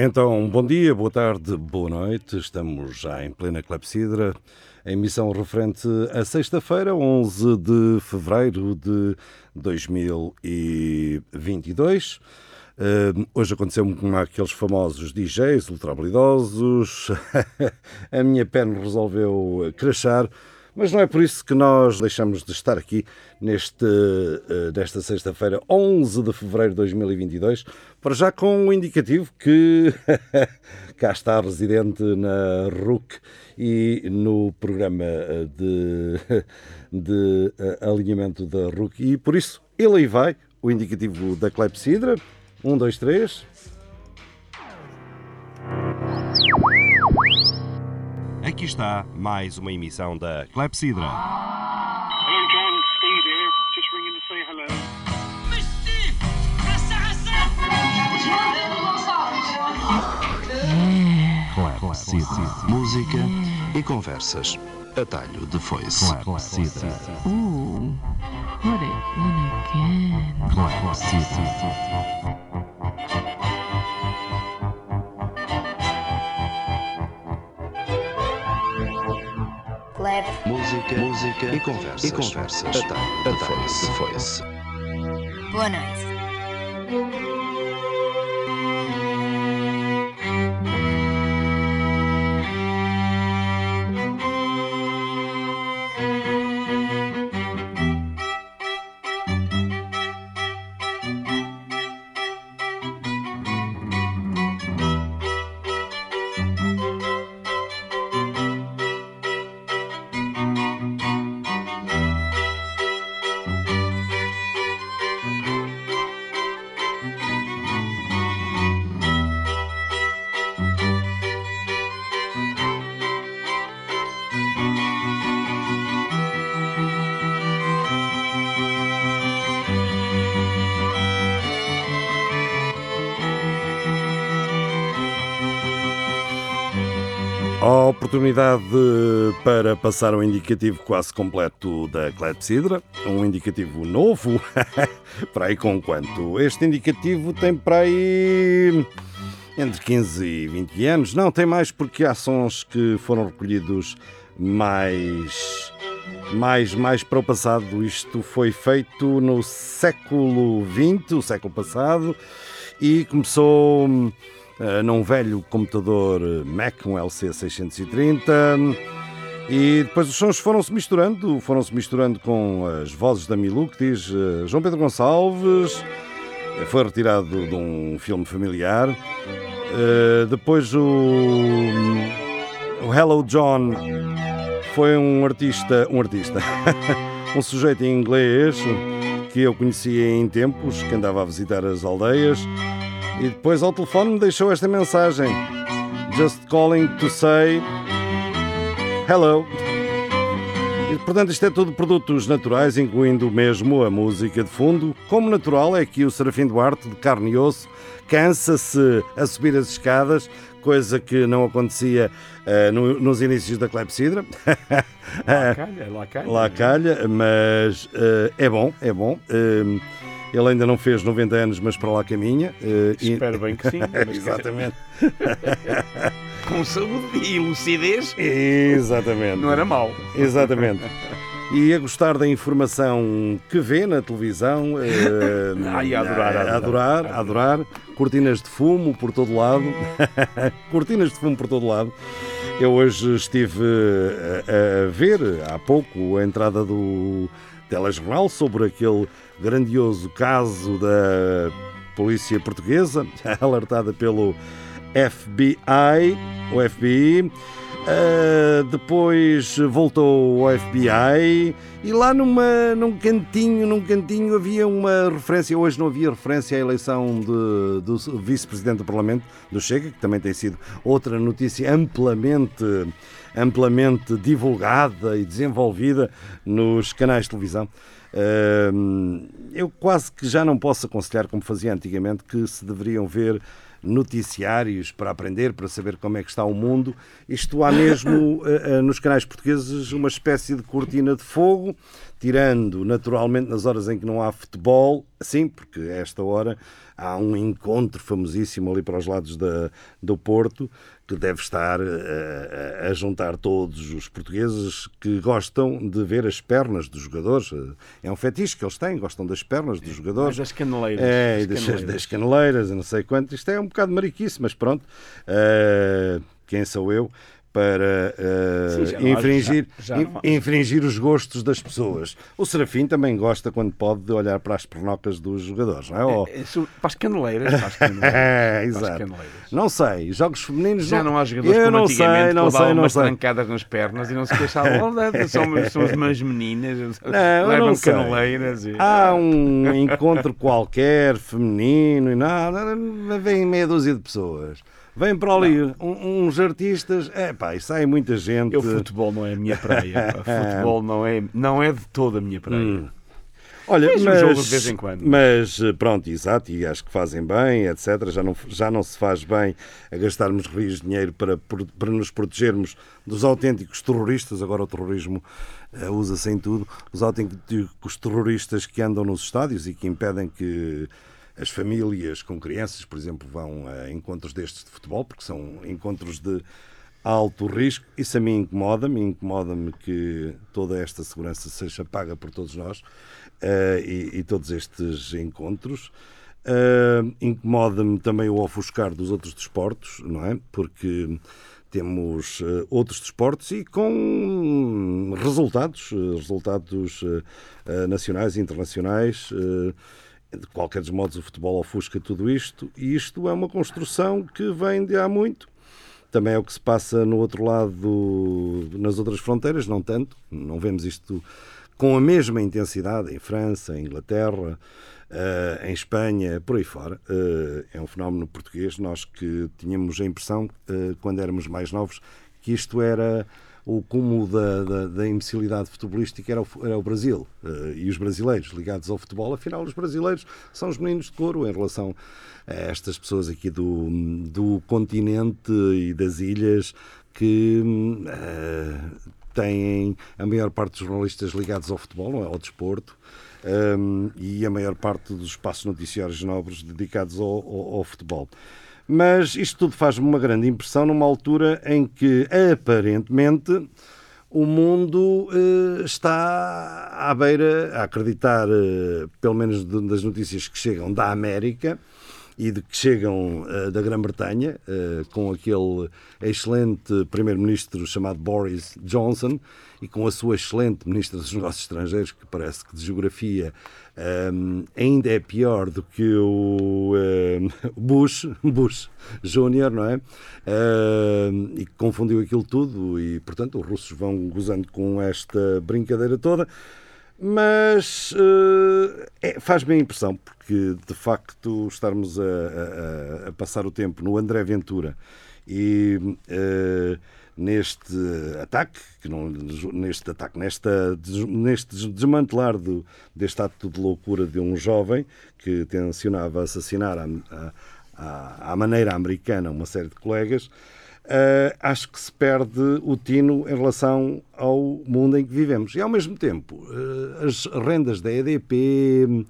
Então, bom dia, boa tarde, boa noite. Estamos já em plena clepsidra. A emissão referente a sexta-feira, 11 de fevereiro de 2022. Uh, hoje aconteceu-me com aqueles famosos DJs ultrabelidosos. a minha pena resolveu crachar. Mas não é por isso que nós deixamos de estar aqui neste, nesta sexta-feira, 11 de fevereiro de 2022, para já com um indicativo que cá está residente na RUC e no programa de, de uh, alinhamento da RUC. E por isso, ele aí vai, o indicativo da clepsidra. Um, dois, três. Aqui está mais uma emissão da Clepsidra. Hello, John. Steve here. Just ringing to say hello. Clepsidra. Música e conversas. Atalho de foice. Clepsidra. Ooh, put it in again. Clepsidra. Clap. Música, música e conversas. E conversas. Atalho de foice. De foice. Boa noite. Oportunidade para passar o indicativo quase completo da clepsidra, um indicativo novo, para aí com quanto? Este indicativo tem para aí entre 15 e 20 anos, não, tem mais porque há sons que foram recolhidos mais, mais, mais para o passado. Isto foi feito no século XX, o século passado, e começou num velho computador Mac, um LC630. E depois os sons foram-se misturando, foram-se misturando com as vozes da Milu, que diz uh, João Pedro Gonçalves, foi retirado de um filme familiar. Depois o, o Hello John foi um artista, um artista, um sujeito em inglês que eu conhecia em tempos, que andava a visitar as aldeias. E depois ao telefone me deixou esta mensagem: Just calling to say hello. E, portanto, isto é tudo produtos naturais, incluindo mesmo a música de fundo. Como natural é que o Serafim Duarte, de carne e osso, cansa-se a subir as escadas, coisa que não acontecia uh, no, nos inícios da clepsidra. Lá calha, lá calha. Lá calha, mas uh, é bom, é bom. Uh, ele ainda não fez 90 anos, mas para lá caminha. Uh, e- Espero bem que sim. Exatamente. Com saúde e lucidez, Exatamente. não era mau. Exatamente. E a gostar da informação que vê na televisão. eh, Ai, a adorar, a a adorar, a adorar. Cortinas de fumo por todo lado. Cortinas de fumo por todo lado. Eu hoje estive a, a ver há pouco a entrada do telejornal sobre aquele grandioso caso da polícia portuguesa, alertada pelo FBI, o FBI. Uh, depois voltou ao FBI e lá numa, num cantinho, num cantinho havia uma referência, hoje não havia referência à eleição de- do vice-presidente do Parlamento, do Chega, que também tem sido outra notícia amplamente, amplamente divulgada e desenvolvida nos canais de televisão. Eu quase que já não posso aconselhar, como fazia antigamente, que se deveriam ver noticiários para aprender, para saber como é que está o mundo. Isto há mesmo eh, eh, nos canais portugueses uma espécie de cortina de fogo, tirando naturalmente nas horas em que não há futebol, sim, porque a esta hora há um encontro famosíssimo ali para os lados da, do Porto, que deve estar eh, a, a juntar todos os portugueses que gostam de ver as pernas dos jogadores. É um fetiche que eles têm, gostam das pernas dos Mas jogadores. as caneleiras. É, as das, caneleiras. das caneleiras, não sei quanto. Isto é um bocado mariquice, mas pronto. Eh, quem sou eu para eh, Sim, não há- infringir, já- já in- não infringir os gostos das pessoas? O Serafim também gosta, quando pode, de olhar para as pernocas dos jogadores, não é? Ou- É, Para as caneleiras. Para as caneleiras. É, as exato. caneleiras. Não sei, jogos femininos Já não há jogadores eu como não antigamente sei, que não sei, não umas sei. trancadas nas pernas e não se queixavam. "Oh, são, são umas meninas, Não, levam não caneleiras. E... Há um encontro qualquer, feminino e nada, vem meia dúzia de pessoas. Vem para ali um- uns artistas, é pá, e sai muita gente. Eu, futebol não é a minha praia. futebol não é, não é de toda a minha praia. Hum. Olha, Vejo um mas, jogo de vez em quando. mas eh, pronto, exato, e acho que fazem bem, etc. Já não, já não se faz bem a gastarmos rios de dinheiro para, para nos protegermos dos autênticos terroristas. Agora o terrorismo eh, usa-se em tudo. Os autênticos terroristas que andam nos estádios e que impedem que as famílias com crianças, por exemplo, vão a encontros destes de futebol, porque são encontros de alto risco. Isso a mim incomoda-me, incomoda-me que toda esta segurança seja paga por todos nós eh, e, e todos estes encontros. Eh, incomoda-me também o ofuscar dos outros desportos, não é? Porque temos eh, outros desportos e com resultados, resultados nacionais e internacionais. De qualquer dos modos, o futebol ofusca tudo isto, e isto é uma construção que vem de há muito. Também é o que se passa no outro lado, nas outras fronteiras, não tanto. Não vemos isto com a mesma intensidade em França, em Inglaterra, eh, em Espanha, por aí fora. Eh, é um fenómeno português. Nós que tínhamos a impressão, eh, quando éramos mais novos, que isto era o cúmulo da, da, da imbecilidade futebolística era o, era o Brasil eh, e os brasileiros ligados ao futebol. Afinal, os brasileiros são os meninos de couro em relação a estas pessoas aqui do, do continente e das ilhas que eh, têm a maior parte dos jornalistas ligados ao futebol, é? ao desporto, hum, e a maior parte dos espaços noticiários nobres dedicados ao, ao- ao futebol. Mas isto tudo faz-me uma grande impressão numa altura em que, aparentemente, o mundo eh, está à beira, a acreditar, eh, pelo menos de- das notícias que chegam da América e de que chegam eh, da Grã-Bretanha, eh, com aquele excelente primeiro-ministro chamado Boris Johnson e com a sua excelente ministra dos Negócios Estrangeiros, que parece que de geografia ehm, ainda é pior do que o ehm, Bush, Bush Júnior, não é? Ehm, e confundiu aquilo tudo e, portanto, os russos vão gozando com esta brincadeira toda. Mas eh, é- faz-me a impressão, porque de facto estarmos a, a- a passar o tempo no André Ventura e eh, neste ataque, que não, neste ataque, nesta, neste desmantelar do, deste ato de loucura de um jovem que tencionava assassinar à, à- à- maneira americana uma série de colegas, Uh, acho que se perde o tino em relação ao mundo em que vivemos. E, ao mesmo tempo, uh, as rendas da EDP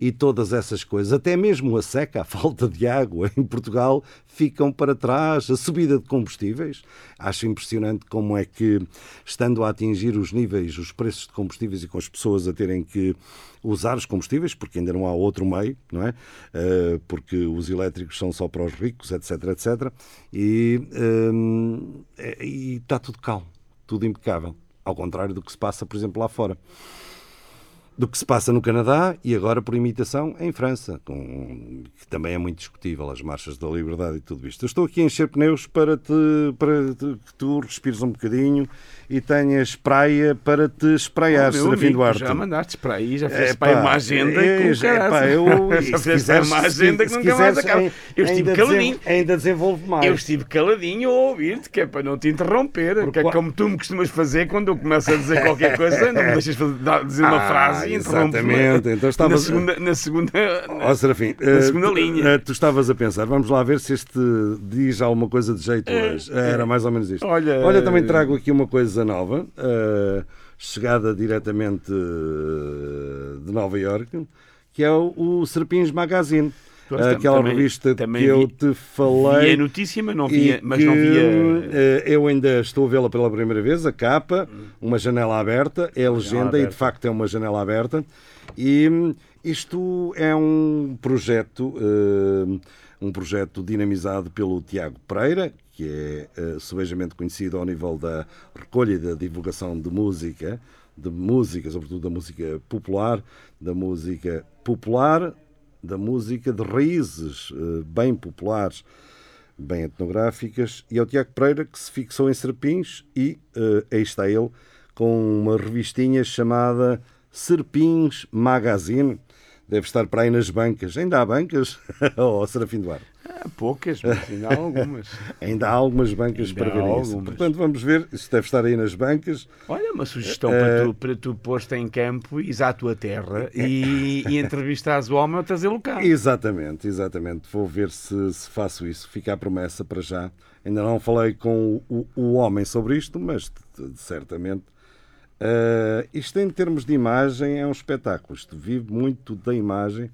e todas essas coisas, até mesmo a seca, a falta de água em Portugal, ficam para trás. A subida de combustíveis, acho impressionante como é que, estando a atingir os níveis, os preços de combustíveis e com as pessoas a terem que usar os combustíveis, porque ainda não há outro meio, não é? Uh, porque os elétricos são só para os ricos, etc, etc. E, hum, é- e está tudo calmo, tudo impecável. Ao contrário do que se passa, por exemplo, lá fora. Do que se passa no Canadá e agora, por imitação, em França, com, que também é muito discutível, as marchas da liberdade e tudo isto. Eu estou aqui a encher pneus para, te, para te- que tu respires um bocadinho e tenhas praia para te espraiar, Meu Serafim Duarte. Já mandaste para aí, já fizeste Epá, para uma agenda é, com é, pá, eu- Já fizeste uma agenda que se nunca mais acaba. Eu estive ainda caladinho. desen- Ainda desenvolve mais. Eu estive caladinho a ouvir-te, que é para não te interromper, que é como tu me costumas fazer quando eu começo a dizer qualquer coisa, não me deixas dizer uma Ah, frase e Exatamente. Então na estavas. segunda, na segunda Ó Serafim, eh, segunda linha. eh, tu estavas a pensar, vamos lá ver se este diz alguma coisa de jeito hoje. Era mais ou menos isto. Eh, Olha- Olha, também trago aqui uma coisa nova, eh, chegada diretamente eh, de Nova Iorque, que é o, o Serpins Magazine. Aquela também- revista também que eu vi- te falei. via notícia, mas não via, mas que, não via eh, eu ainda estou a vê-la pela primeira vez, a capa, uma janela aberta, é a legenda e de aberta. facto é uma janela aberta. E hum, isto é um projeto, eh, um projeto dinamizado pelo Tiago Pereira, que é eh, subejamente conhecido ao nível da recolha e da divulgação de música, de música, sobretudo da música popular, da música popular, da música de raízes eh, bem populares bem etnográficas, e é o Tiago Pereira que se fixou em Serpins e eh, aí está ele com uma revistinha chamada Serpins Magazine. Deve estar para aí nas bancas. Ainda há bancas? oh, Serafim Duarte. Há poucas, mas ainda há algumas. Ainda há algumas bancas Ainda para ver isso. algumas. Portanto, vamos ver. Isto deve estar aí nas bancas. Olha, uma sugestão Eh, para tu, para tu em campo, ires à tua terra e, e entrevistares o homem ou trazê-lo cá. Exatamente, exatamente. Vou ver se, se faço isso. Fica a promessa para já. Ainda não falei com o, o homem sobre isto, mas certamente. Ah, isto em termos de imagem é um espetáculo. Isto vive muito da imagem.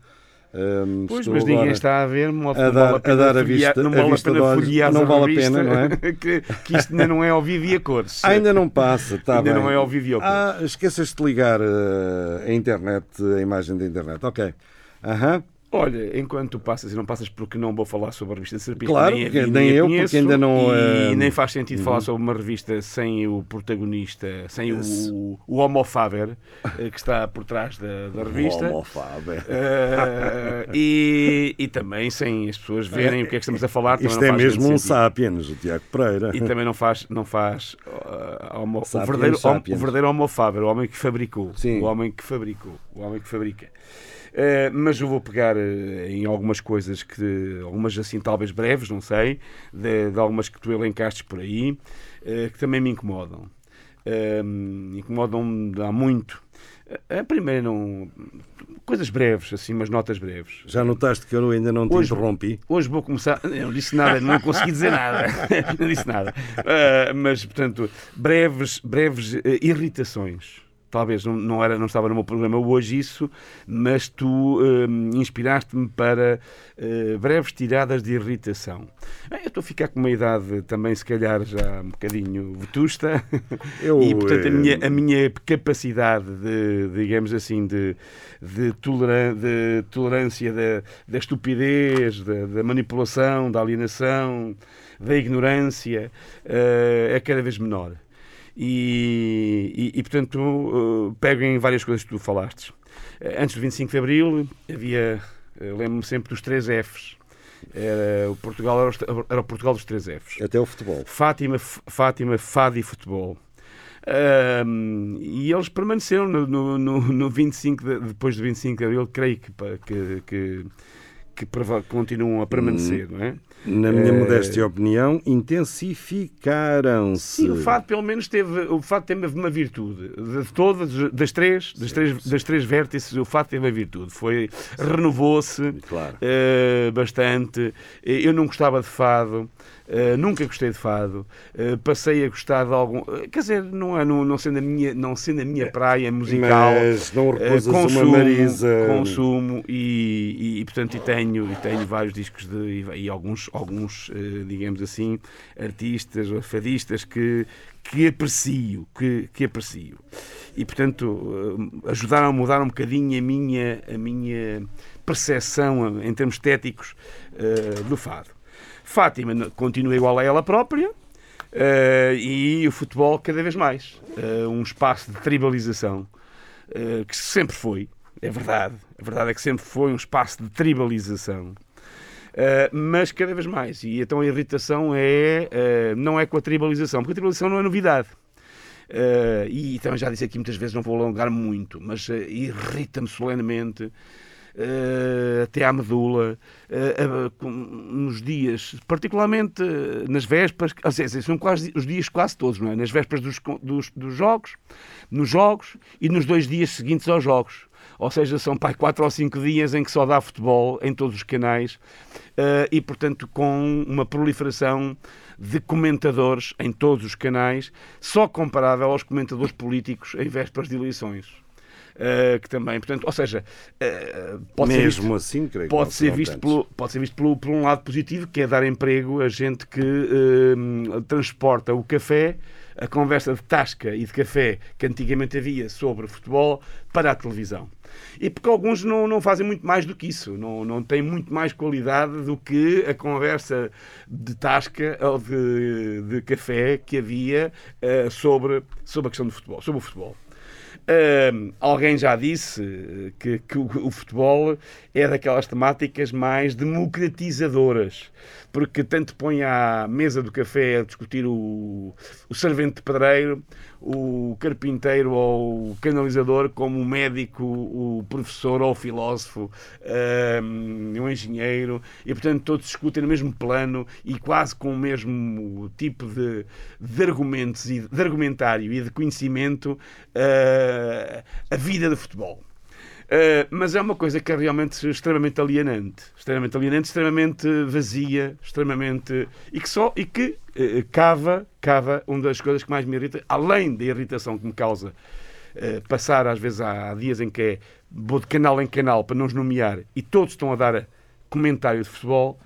Ahm, Pois, estou mas ninguém está a ver, não a vale dar- a pena a dar a folhear- vista- não a vale a vista pena folhear Não a vale a pena, não é? que, que isto ainda não é ao vivo e a cores. Ainda não passa, está Ainda bem. não é ao vivo e ao cores. Ah, esqueças de ligar ah, a internet, a imagem da internet. Ok. Aham. Olha, enquanto passas e não passas porque não vou falar sobre a revista de Serpente, Claro, nem, vi, nem eu, conheço, porque ainda não, E eh, nem faz sentido falar sobre uma revista sem o protagonista, sem o, o Homo Faber, eh, que está por trás da, da revista. Homofábia. Eh, e, e também sem as pessoas verem o que é que estamos a falar. Isto é mesmo um sapiens, o Tiago Pereira. E também não faz, não faz uh, homo- o, Sapiens, verdadeiro, sapiens. o verdadeiro Homo Faber, o homem que fabricou. Sim. O homem que fabricou. O homem que fabrica. Uh, mas eu vou pegar uh, em algumas coisas que, algumas assim talvez breves, não sei, de, de algumas que tu elencastes por aí, uh, que também me incomodam. Um, incomodam há muito. A primeira não. Coisas breves, assim, umas notas breves. Já notaste que eu ainda não te Hoje- interrompi? Hoje vou começar. Eu não disse nada, não consegui dizer nada. Não disse nada. Ah, mas, portanto, breves, breves eh, irritações. Talvez não, não, era, não estava no meu programa hoje isso, mas tu hum, inspiraste-me para eh, breves tiradas de irritação. Eu estou a ficar com uma idade também, se calhar, já um bocadinho vetusta. Eu, e, portanto, a eh, minha, a minha capacidade de, digamos assim, de, de, toleran- de tolerância da, da estupidez, da, da manipulação, da alienação, da ignorância, eh, é cada vez menor. E, e, e, portanto, eh, pego em várias coisas que tu falaste. Eh, Antes do 25 de Abril, havia, eh, lembro-me sempre dos três Fs. Era, o Portugal era, o- era o Portugal dos três Fs. Até o futebol. Fátima, Fátima, Fado e Futebol. Ahm, e eles permaneceram no, no, no, no 25 de- depois do 25 de Abril, creio que, que, que, que continuam a permanecer, não é? Na minha Eh, modéstia opinião, intensificaram-se. Sim, o Fado pelo menos teve, o Fado teve uma virtude. De todas, das três, das três, das três vértices, o Fado teve uma virtude. Foi, renovou-se Claro. eh, bastante. Eh, Eu não gostava de Fado. eh, nunca gostei de fado, eh, passei a gostar de algum. quer dizer, não, é, não, não, sendo a minha, não sendo a minha praia musical, Mas não recusas consumo, Marisa. consumo e, e, e, portanto e tenho, e tenho vários discos de, e, e alguns, alguns eh, digamos assim, artistas ou fadistas que, que aprecio, que, que aprecio. E portanto eh, ajudaram a mudar um bocadinho a minha, a minha percepção em termos estéticos eh, do fado. Fátima continua igual a ela própria, eh, e o futebol cada vez mais. Eh, um espaço de tribalização eh, que sempre foi, é verdade. A verdade é que sempre foi um espaço de tribalização. Eh, mas cada vez mais. E então a irritação é, eh, não é com a tribalização, porque a tribalização não é novidade. Eh, e também já disse aqui muitas vezes, não vou alongar muito, mas irrita-me solenemente até à medula, nos dias, particularmente nas vésperas, ou seja, são quase os dias quase todos, não é? Nas vésperas dos, dos, dos jogos, nos jogos e nos dois dias seguintes aos jogos. Ou seja, são pai, quatro ou cinco dias em que só dá futebol em todos os canais eh, e, portanto, com uma proliferação de comentadores em todos os canais, só comparável aos comentadores políticos em vésperas de eleições. Eh, que também, portanto, ou seja, eh, pode ser visto- Mesmo assim, creio que pode ser serão visto, pelo, pode ser visto pelo, por um lado positivo, que é dar emprego a gente que eh, transporta o café, a conversa de tasca e de café que antigamente havia sobre futebol, para a televisão. E porque alguns não, não fazem muito mais do que isso, não, não têm muito mais qualidade do que a conversa de tasca ou de, de café que havia eh, sobre, sobre a questão do futebol, sobre o futebol. Hum, alguém já disse eh, que, que o, o futebol é daquelas temáticas mais democratizadoras, porque tanto põe à mesa do café a discutir o, o servente de pedreiro, o carpinteiro ou o canalizador, como o médico, o professor ou o filósofo, hum, o engenheiro, e portanto todos discutem no mesmo plano e quase com o mesmo tipo de, de argumentos e de argumentário e de conhecimento eh, a vida do futebol. Uh, mas é uma coisa que é realmente extremamente alienante, extremamente alienante, extremamente vazia, extremamente e que só e que uh, cava, cava uma das coisas que mais me irrita, além da irritação que me causa uh, passar às vezes há, há dias em que é vou de canal em canal para não os nomear e todos estão a dar comentário de futebol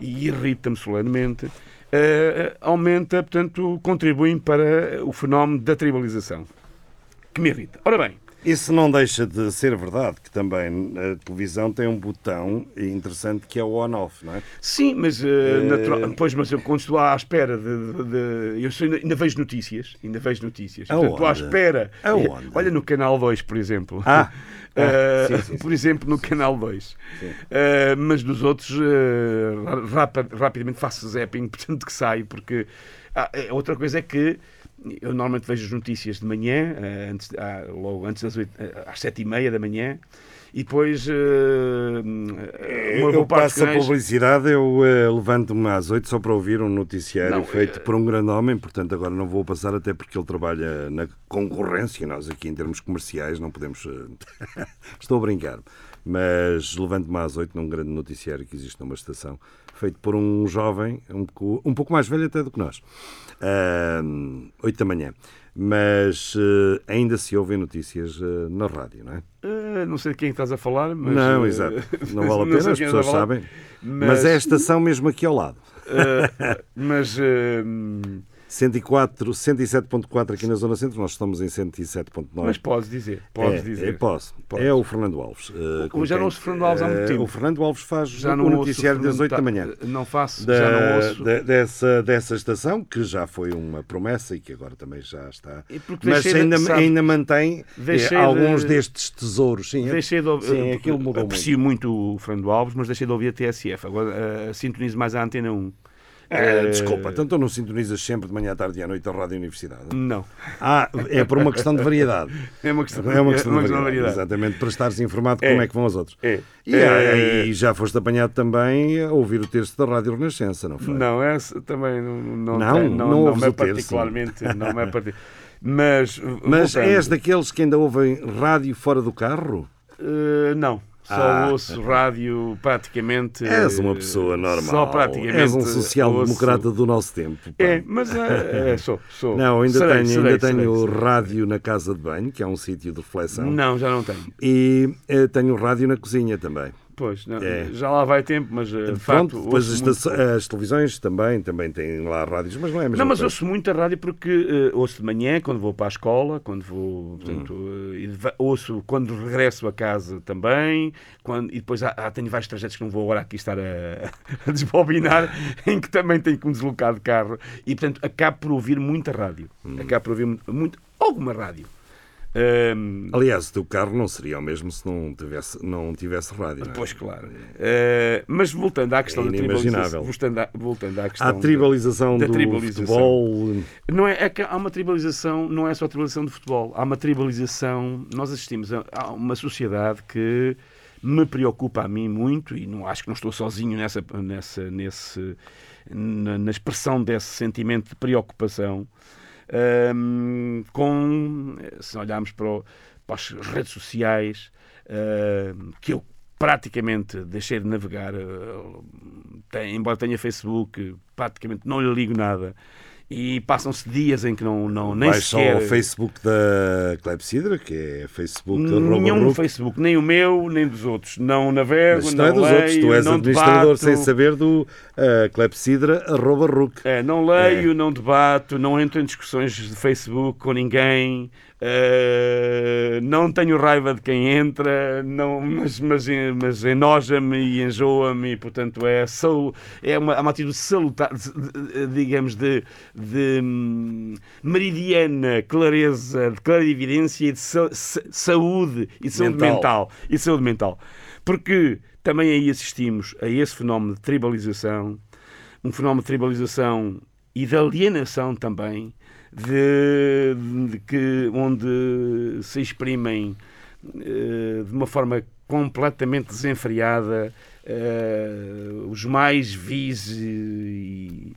e irrita-me solenemente. aumenta, portanto, contribuem para o fenómeno da tribalização que me irrita. Ora bem, Isso não deixa de ser verdade, que também a televisão tem um botão interessante que é o on-off, não é? Sim, mas, eh, natural- pois, mas eu quando estou à espera de. de- de- eu sou- ainda, ainda vejo notícias. Ainda vejo notícias. Portanto, estou à espera. Aonde? Olha no canal 2, por exemplo. Ah, Eh, sim, sim, sim. por exemplo, no canal 2. Eh, mas dos outros, eh, rapa- rapidamente faço zapping, portanto que saio, porque. Ah, eh, outra coisa é que eu normalmente vejo as notícias de manhã, eh, antes, ah, logo antes das oito, eh, às sete e meia da manhã, e depois eh, eu dos passo a canais- publicidade, eu levanto-me às 8 só para ouvir um noticiário Não, feito eh, por um grande homem, portanto agora não vou passar até porque ele trabalha na concorrência, nós aqui em termos comerciais não podemos... Estou a brincar, mas levanto-me às 8 num grande noticiário que existe numa estação, feito por um jovem, um pouco, um pouco mais velho até do que nós, ah, 8 da manhã. Mas eh, ainda se ouvem notícias eh, na rádio, não é? Eh, não sei de quem estás a falar, mas. não, exato. Não vale a pena, as pessoas falar, sabem. Mas... é a estação mesmo aqui ao lado. mas. Eh, 104, 107.4 aqui na Zona Centro, nós estamos em 107.9. mas podes dizer. Podes é, dizer. é, posso. Podes. É o Fernando Alves. com já não ouço Fernando Alves há muito eh, tempo. O Fernando Alves faz Já o não ouço noticiário das Fernando 8 da manhã. Não faço, Da- já não ouço. da- dessa, dessa estação, que já foi uma promessa e que agora também já está. Mas deixei de- ainda, sabe, ainda mantém deixei alguns de- destes tesouros. Sim, é- Deixei de ouvir, sim aquilo mudou aprecio muito. o Fernando Alves, mas deixei de ouvir a TSF. Agora eh, sintonizo mais a Antena 1. Ah, Eh, desculpa, então tu não sintonizas sempre de manhã, à tarde e à noite a Rádio Universidade? Não. Ah, é por uma questão de variedade. É uma questão, É uma questão, de, de variedade, variedade. Exatamente, para estares informado de É. como é que vão os outros. É. E, É. e já foste apanhado também a ouvir o texto da Rádio Renascença, não foi? Não, essa também não, não, Não? tem- Não não, não, é particularmente. Não é parti- Mas, Mas voltando, és daqueles que ainda ouvem rádio fora do carro? eh, não. Só Ah. ouço rádio praticamente. És uma eh, pessoa normal. Só praticamente. És um social-democrata ouço- do nosso tempo. pá. É, mas é, é, sou, sou. Não, ainda Serei, tenho, serei, ainda tenho serei, serei. rádio na casa de banho, que é um sítio de reflexão. Não, já não tenho. E eh, tenho rádio na cozinha também. Pois, não, É. já lá vai tempo, mas eh, de Pronto, facto. depois as, muito as televisões também, também têm lá rádios, mas não é a mesma Não, mas coisa. ouço muito a rádio porque eh, ouço de manhã, quando vou para a escola, quando vou, portanto, Hum. va- ouço quando regresso a casa também, quando, e depois há, há- tenho vários trajetos que não vou agora aqui estar a, a desbobinar, em que também tenho que me deslocar de carro, e portanto acabo por ouvir muita rádio, Hum. acabo por ouvir muito, muito- alguma rádio. Ahm, Aliás, o teu carro não seria o mesmo se não tivesse, não tivesse rádio. não é? Pois, claro. Eh, mas voltando à questão É da tribalização. Voltando à, voltando à questão da- tribalização da do tribalização. futebol. Não é, é que há uma tribalização, não é só a tribalização do futebol, há uma tribalização, nós assistimos a, a uma sociedade que me preocupa a mim muito e não acho que não estou sozinho nessa, nessa nesse, na, na expressão desse sentimento de preocupação hum, com se olharmos para, o- para as redes sociais hum, que eu praticamente deixei de navegar uh, tem- embora tenha Facebook praticamente não lhe ligo nada e passam-se dias em que não, não nem Vais só sequer ao Facebook da Clepsidra, que é Facebook Nenhum arroba Facebook, nem o meu, nem dos outros. Não navego, Mas não, não é dos leio, outros, tu és administrador debato, sem saber do uh, Clepsidra arroba RUC. É, não leio, não debato, não entro em discussões de Facebook com ninguém, eh, não tenho raiva de quem entra, não, mas, mas, mas enoja-me e enjoa-me, e portanto é, sal- é uma, é uma atitude salutar, digamos, de, de hum, meridiana clareza, de clarividência e de sa- sa- saúde e de saúde Mental. mental. E de saúde mental. Porque também aí assistimos a esse fenómeno de tribalização, um fenómeno de tribalização e de alienação também, de, de que, onde se exprimem eh, de uma forma completamente desenfreada eh, os mais vis e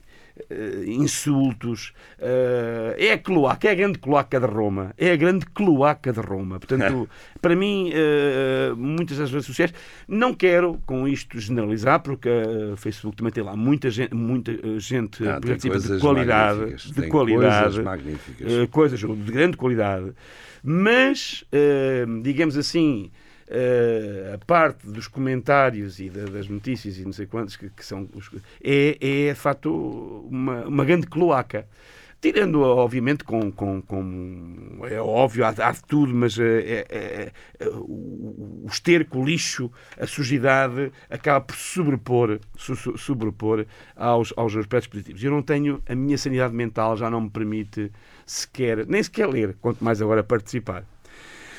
insultos. eh, é a cloaca, é a grande cloaca de Roma. É a grande cloaca de Roma. Portanto, para mim, eh, muitas das redes sociais, não quero com isto generalizar, porque o Facebook também tem lá muita gente, muita eh, gente Ah, tem participa de qualidade, de qualidade, coisas eh, coisas de grande qualidade, mas, eh, digamos assim, eh, a parte dos comentários e da- das notícias e não sei quantos que, que são os- é, é de facto uma, uma grande cloaca. Tirando, obviamente, com, com, com- é óbvio, há, há de tudo, mas eh, é, é- é- o, esterco, o lixo, a sujidade acaba por sobrepor, su- sobrepor aos, aos aspectos positivos. Eu não tenho, a minha sanidade mental já não me permite sequer, nem sequer ler, quanto mais agora participar.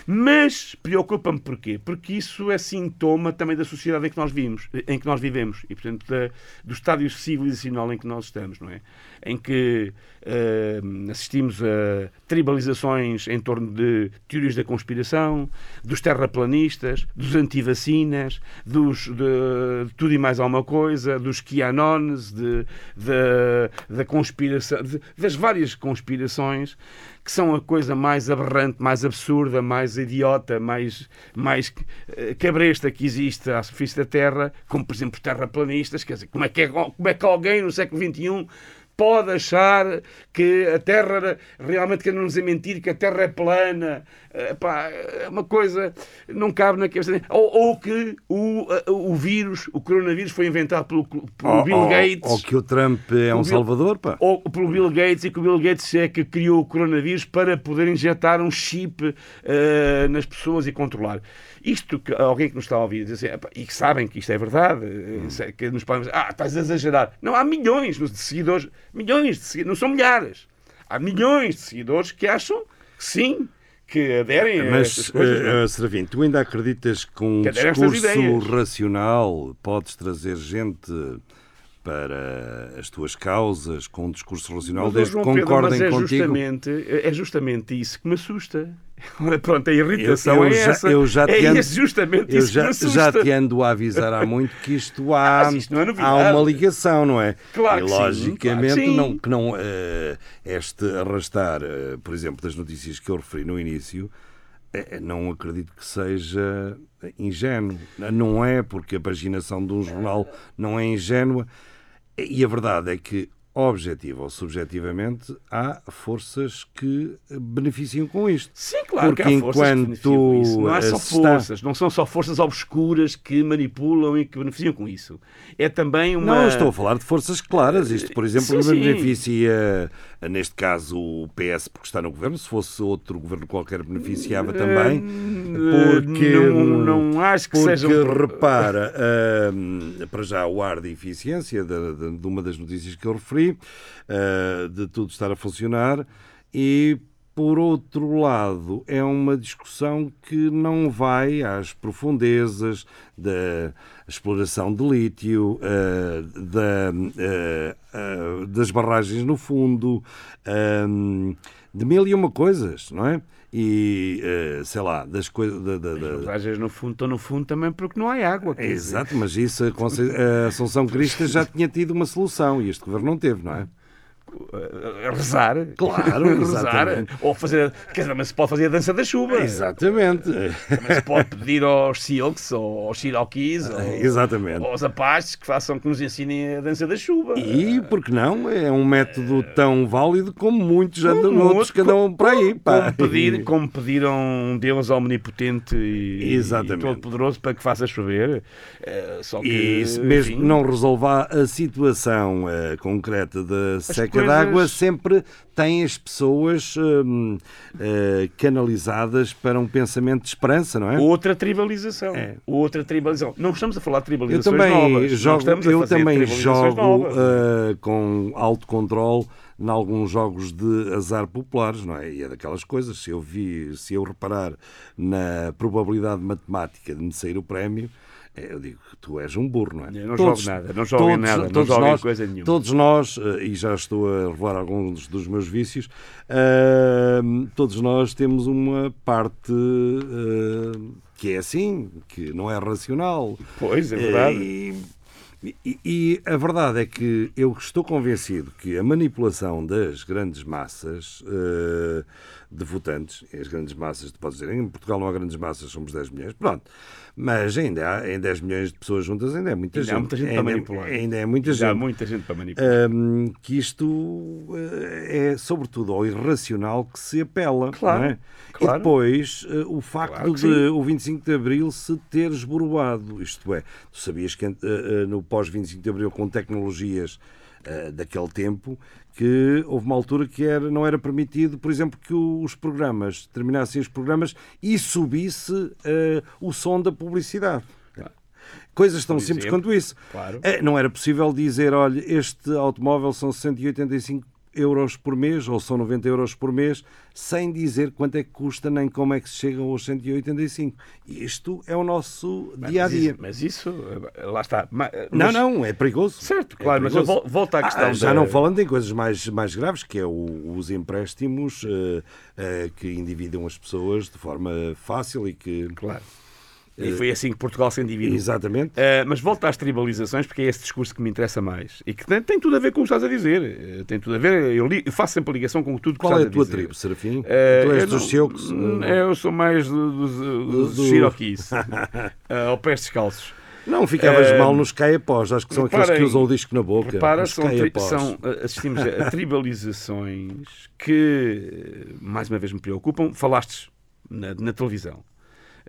Mas preocupa-me porquê? Porque isso é sintoma também da sociedade em que nós vivemos, em que nós vivemos e, portanto, da- do estádio civilizacional em que nós estamos, não é? Em que eh, assistimos a tribalizações em torno de teorias da conspiração, dos terraplanistas, dos antivacinas, dos, de, de tudo e mais alguma coisa, dos QAnons, de, da- da conspiração, de- das várias conspirações que são a coisa mais aberrante, mais absurda, mais idiota, mais, mais eh, cabresta que existe à superfície da Terra, como por exemplo terraplanistas, quer dizer, como é que, é, como é que alguém no século XXI pode achar que a Terra realmente quer nos a mentir, que a Terra é plana, Eh, pá, é uma coisa não cabe na cabeça. Ou, ou que o, eh, o vírus, o coronavírus, foi inventado pelo, pelo Bill Gates. Ou que o Trump é um Bill- salvador, pá. Ou pelo Bill Gates e que o Bill Gates é que criou o coronavírus para poder injetar um chip eh, nas pessoas e controlar. Isto que alguém que nos está a ouvir diz assim, "Epá", e que sabem que isto é verdade, eh, Hum. sei que nos podem dizer, ah, estás a exagerar. Não, há milhões de seguidores, milhões de seguidores, não são milhares. Há milhões de seguidores que acham que sim, que aderem a Mas, estas coisas. não é? eh, eh, Serafim, tu ainda acreditas que com um Que a estas discurso racional podes trazer gente para as tuas causas, com um discurso racional, desde que João Pedro, concordem mas é contigo? Justamente, é justamente isso que me assusta. Pronto, a irritação Eu- eu é já- essa. eu já é te ando- esse justamente Eu isso já, que me já te ando a avisar há muito que isto há, Ah, isto é há uma ligação, não é? Claro e sim, logicamente claro sim. não, que não eh, este arrastar, eh, por exemplo, das notícias que eu referi no início, eh, não acredito que seja ingênuo. Não é, porque a paginação de um jornal não é ingênua. E a verdade é que, objetiva ou subjetivamente, há forças que beneficiam com isto. Sim, claro Porque que há forças que enquanto, beneficiam com isso. Não há só eh, está- forças, não são só forças obscuras que manipulam e que beneficiam com isso. É também uma... Não, estou a falar de forças claras. Isto, por exemplo, Sim, sim. beneficia, neste caso, o PS porque está no governo. Se fosse outro governo qualquer, beneficiava também. Porque, Eh, não, não acho que porque repara, para já o ar de eficiência de, de- de uma das notícias que eu referi, uh, de tudo estar a funcionar, e por outro lado, é uma discussão que não vai às profundezas da exploração de lítio, eh, da, eh, eh, das barragens no fundo, ehm, de mil e uma coisas, não é? E, eh, sei lá, das coisas. da- da- da- As barragens no fundo estão no fundo também porque não há água. Exato, mas isso a Assunção Crista já tinha tido uma solução e este governo não teve, não é? Uh, rezar. Claro, rezar. Ou fazer. Quer dizer, mas se pode fazer a dança da chuva. Exatamente. Também se pode pedir aos Silks ou aos Cherokees ou, Exatamente. ou aos Apaches que façam que nos ensinem a dança da chuva. E, porque não, é um método tão válido como muitos Como andam, outros outro, que andam por aí. pá. Como, pedir, como pediram um Deus omnipotente e, e todo-poderoso para que faça chover. Eh, só que, E mesmo enfim, não resolva a situação eh, concreta da seca coisas- d'água, sempre tem as pessoas hum, eh, canalizadas para um pensamento de esperança, não é? Outra tribalização. É. Outra tribalização. Não estamos a falar de Eu tribalizações também novas. Jogo, a eu também jogo eh, com alto controle em alguns jogos de azar populares, não é? E é daquelas coisas, se eu vi, se eu reparar na probabilidade matemática de me sair o prémio, eu digo que tu és um burro, não é? Eu não jogo nada, não jogo em nada, não jogo em coisa nenhuma. Todos nós, eh, e já estou a revelar alguns dos meus vícios, eh, todos nós temos uma parte eh, que é assim, que não é racional. Pois, é verdade. E, e- e a verdade é que eu estou convencido que a manipulação das grandes massas eh, de votantes, as grandes massas, podes dizer, em Portugal não há grandes massas, somos 10 milhões, pronto, mas ainda há, em 10 milhões de pessoas juntas ainda é muita Ainda gente. há muita gente para ainda, manipular. ainda é muita há gente. muita gente para manipular. Hum, que isto eh, é sobretudo ao irracional que se apela. Claro, é? claro. E depois eh, o facto Claro de sim. o 25 de Abril se ter esboroado. Isto é, tu sabias que eh, no pós-25 de Abril, com tecnologias eh, daquele tempo, que houve uma altura que era, não era permitido, por exemplo, que os programas, terminassem os programas e subisse eh, o som da publicidade. Coisas tão Por simples exemplo, quanto isso. claro. É, não era possível dizer, olha, este automóvel são 185 euros por mês ou são 90 euros por mês, sem dizer quanto é que custa nem como é que se chegam aos 185. E Isto é o nosso dia a dia. Mas isso, eh, lá está. Não, mas- não, é perigoso. Certo, É claro, mas eu perigoso. vol- volto à questão. Ah, já da- não falando em coisas mais, mais graves, que é o- os empréstimos eh, eh, que endividam as pessoas de forma fácil e que. Claro. E foi assim que Portugal se endividou. Exatamente. Uh, mas volto às tribalizações, porque é esse discurso que me interessa mais. E que tem, tem tudo a ver com o que estás a dizer. Uh, tem tudo a ver. Eu, li- eu faço sempre a ligação com tudo que Qual é estás a tua dizer. tribo, Serafim? Uh, tu és dos Sioux? Hum, Eu sou mais do- dos, dos Do- Cherokees. uh, ao pés descalços. Não ficavas Eh, mal nos caia-pós, acho que são aqueles que usam o disco na boca. Repara, são, são, uh, assistimos a tribalizações que, uh, mais uma vez, me preocupam. Falaste na, na televisão.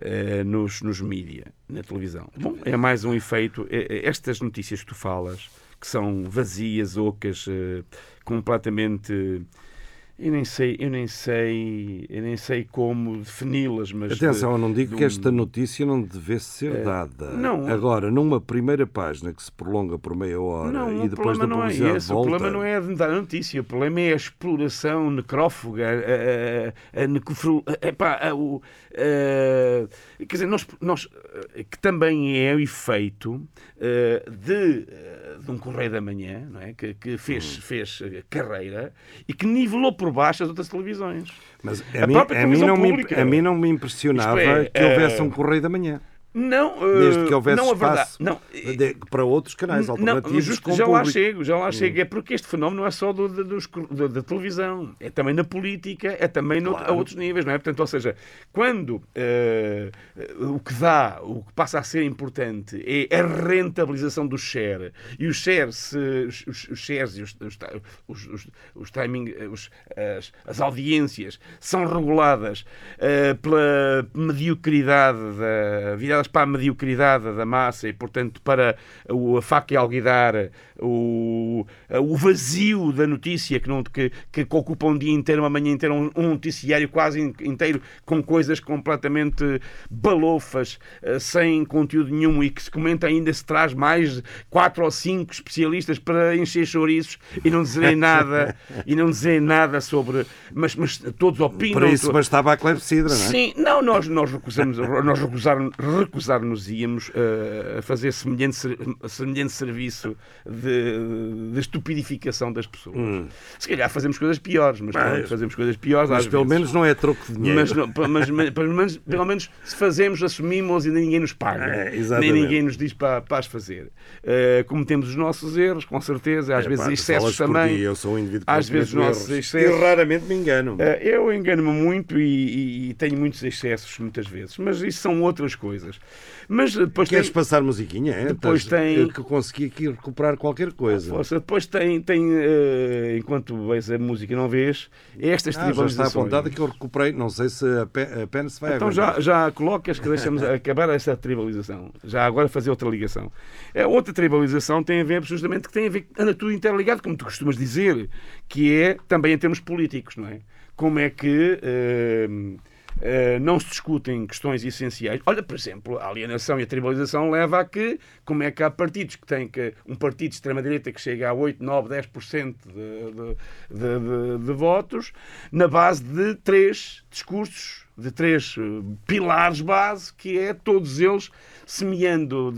Uh, nos, nos mídia, na televisão. Bom, é mais um efeito. é- é Estas notícias que tu falas, que são vazias, ocas, uh, completamente. Eu nem sei, eu nem sei, eu nem sei como defini-las, mas Atenção, eu não digo de que um- esta notícia não devesse ser dada. não. Agora, numa primeira página que se prolonga por meia hora Não, e depois da não é publicidade esse. volta... O problema não é a notícia. O problema é a exploração necrófuga, a, a, a, a- quer dizer, nós, nós, eh, que também é o efeito eh, de, eh, de um Correio da Manhã, não é? que, que fez, Hum. fez carreira e que nivelou por baixo as outras televisões. Mas A a, mim, própria a, mim televisão não me, pública. a mim não me impressionava é, que houvesse um Correio da Manhã. Não, eh, Desde que houvesse não verdade. espaço Não, de- para outros canais Não, alternativos justo, com já lá público. chego, já lá chego. É porque este fenómeno não é só do, do- dos cor- da, televisão, é também na política, é também no- a outros níveis, não é? Portanto, ou seja, quando eh, o que dá, o que passa a ser importante é a rentabilização do share e os shares, se- os, os- os shares e os, os, os, os- timing, eh, os- as, as audiências são reguladas eh, pela mediocridade da, voltadas para a mediocridade da massa e, portanto, para o, faca e alguidar, o, o vazio da notícia que, não, que, que ocupa um dia inteiro, uma manhã inteira, um, um noticiário quase in- inteiro com coisas completamente balofas, eh, sem conteúdo nenhum e que se comenta ainda se traz mais quatro ou cinco especialistas para encher chouriços e não dizerem nada e não dizerem nada sobre mas, mas todos opinam Para isso bastava a clepsidra, não é? Sim, não, nós, nós recusamos, nós recusar, recusar-nos íamos eh, a fazer semelhante, semelhante serviço de, de estupidificação das pessoas. Se calhar fazemos coisas piores, mas pronto, fazemos coisas piores Mas pelo vezes. menos não é troco de dinheiro. Mas, não- mas- mas- pelo, menos, pelo menos se fazemos, assumimos e ninguém nos paga. É, nem ninguém nos diz para, para as fazer. Eh, cometemos os nossos erros, com certeza, às É, vezes pá, excessos também. ti, eu sou um indivíduo Às vezes cometo nossos erros. excessos- E raramente me engano. Eh, Eu engano-me muito e, e- e tenho muitos excessos muitas vezes, mas isso são outras coisas. Mas depois Queres tem, passar musiquinha? É? Depois Estás- tem- eu que consegui aqui recuperar qualquer coisa. Força, depois tem, tem eh, enquanto vês a música e não vês, estas Ah, já está tribalizações. apontado que eu recuperei. Não sei se a pe- a pena se vai Então aguentar. já, já colocas que deixamos acabar essa tribalização. Já agora fazer outra ligação. É, outra tribalização tem a ver justamente que tem a ver, anda tudo interligado, como tu costumas dizer, que é também em termos políticos, não é? Como é que eh, eh, não se discutem questões essenciais. Olha, por exemplo, a alienação e a tribalização leva a que, como é que há partidos que têm que, um partido de extrema-direita que chega a 8, 9, 10% de, de, de, de, de votos, na base de três discursos de três eh, pilares base, que é todos eles semeando,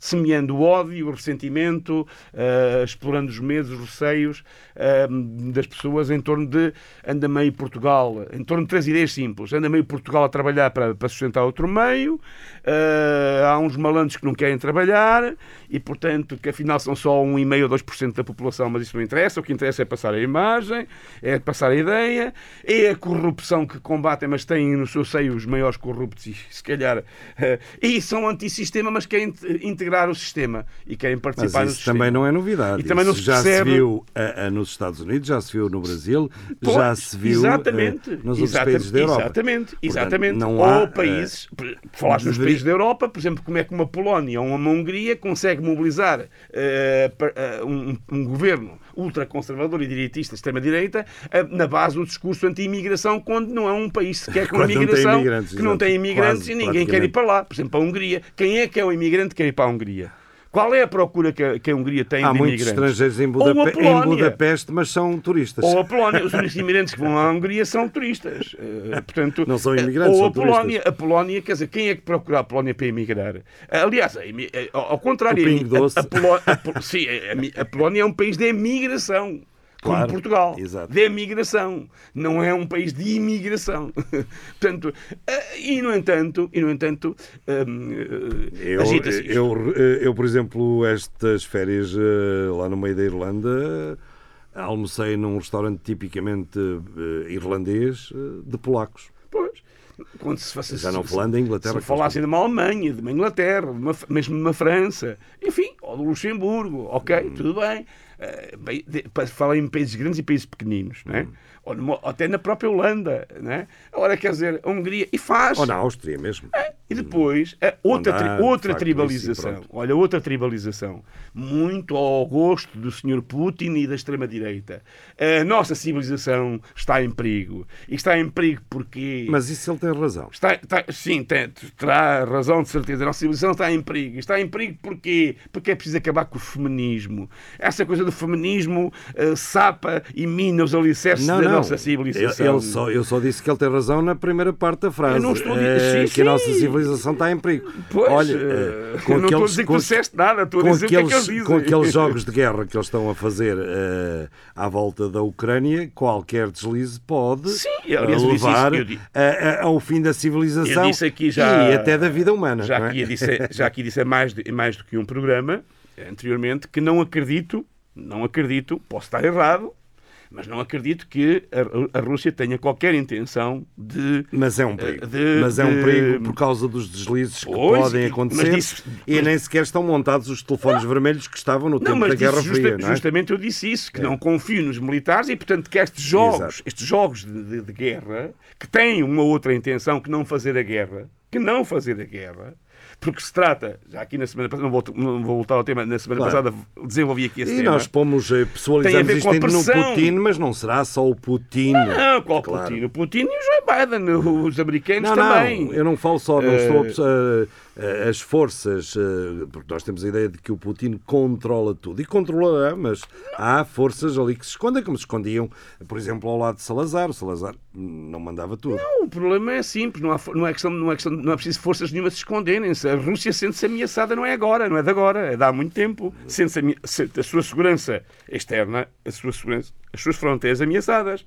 semeando o ódio, o ressentimento, eh, explorando os medos, os receios eh, das pessoas em torno de anda meio Portugal, em torno de três ideias simples. Anda meio Portugal a trabalhar para, para sustentar outro meio, eh, há uns malandros que não querem trabalhar e, portanto, que afinal são só 1,5% ou 2% da população, mas isso não interessa. O que interessa é passar a imagem, é passar a ideia, é a corrupção que combatem, mas têm no seu seio os maiores corruptos e, se calhar, eh, e são antissistema, mas querem in- integrar o sistema e querem Mas participar no isso sistema. também não é novidade. E também não Isso se já percebe- se viu ah, ah, nos Estados Unidos, já se viu no Brasil, já se viu exatamente, ah, nos outros países da Europa. Exatamente, Portanto, exatamente. não há, ou países, falaste nos países da Europa, por exemplo, como é que uma Polónia ou uma Hungria consegue mobilizar eh, eh, um, um governo ultraconservador e direitista, extrema-direita, eh, na base do discurso anti-imigração, quando não é um país com Quando não tem imigração, imigrantes, que não tem imigrantes Quase, e ninguém quer ir para lá. Por exemplo, a Hungria. Quem é que é o imigrante que quer ir para a Hungria? Qual é a procura que a, que a Hungria tem Há de muitos imigrantes? estrangeiros em, Ou a Budape- em Polónia. Budapeste, mas são turistas. Ou a Polónia. Os únicos imigrantes que vão à Hungria são turistas. Eh, portanto, Não são imigrantes, Ou são a Polónia. turistas. A Polónia, quer dizer, quem é que procura a Polónia para emigrar? Aliás, eh, ao contrário, O a, Pingo a- Doce. a Poló- a Po- sim, a, Polónia é um país de emigração. Como Claro, Portugal, exato. de emigração, não é um país de imigração. Portanto, eh, e no entanto, e no entanto, hum, eh, Eu, agita-se isto. eu, eu, por exemplo, estas férias eh, lá no meio da Irlanda, eh, almocei num restaurante tipicamente eh, irlandês eh, de polacos. Pois. Quando se fosse, Já não falando da Inglaterra, Se falassem de uma Alemanha, de uma Inglaterra, de uma- mesmo de uma França, enfim, ou do Luxemburgo, ok, Hum. tudo bem. Eh, bem, de- pa- Falem em países grandes e países pequeninos, não é? Hum. Ou, numa- até na própria Holanda, não é? Agora, quer dizer, a Hungria, e faz. Ou na Áustria mesmo. E depois, a outra, Não tri- de outra facto, tribalização. isso. Olha, outra tribalização. Muito ao gosto do Sr. Putin e da extrema-direita. A nossa civilização está em perigo. E está em perigo porque. Mas isso ele tem razão. Está, está- sim, tem- terá razão de certeza. A nossa civilização está em perigo. Está em perigo porquê? Porque é preciso acabar com o feminismo. Essa coisa do feminismo eh, sapa e mina os alicerces da nossa civilização. Ele só, eu só disse que ele tem razão na primeira parte da frase. Eu não estou a dizer- sim, que a nossa civilização está em perigo. Pois, Olha, eh, eh, eu não estou a dizer que tu disseste nada, estou a com dizer o que é que aqueles, eles com aqueles jogos de guerra que eles estão a fazer à volta da Ucrânia, qualquer deslize pode Sim, aliás, eu isso, levar eu di- a- a- ao fim da civilização Eu aqui já- e até da vida humana. Já não é? aqui disse, já aqui disse mais, de- mais do que um programa anteriormente que não acredito, não acredito, posso estar errado, mas não acredito que a, a Rússia tenha qualquer intenção de. Mas é um perigo. de- mas é um perigo por causa dos deslizes que Pois, podem acontecer mas disse- e nem sequer estão montados os telefones vermelhos que estavam no Não, tempo mas da Guerra justa- Fria, não é? justamente eu disse isso, que não confio nos militares e, portanto, que estes jogos, Exato. estes jogos de, de- de guerra, que têm uma outra intenção que não fazer a guerra, que não fazer a guerra, porque se trata, já aqui na semana passada, não vou, não vou voltar ao tema, na semana Claro. passada desenvolvi aqui esse E tema. nós pomos, eh, pessoalizamos isto com a no. Putin, mas não será só o Putin. Não, qual Claro. Putin? O Putin e o Joe Biden, os americanos Não, também. não, eu não falo só, não estou a, eh, eh, as forças, eh, porque nós temos a ideia de que o Putin controla tudo. E controlará, mas há forças ali que se escondem, como se escondiam, por exemplo, ao lado de Salazar. O Salazar não mandava tudo. O problema é simples, não, há, não, é questão, não, é questão, não é preciso forças nenhuma se esconderem-se. A Rússia sente-se ameaçada, não é agora, não é de agora, é de há muito tempo. Sente-se sente a sua segurança externa, a sua segurança, as suas fronteiras ameaçadas.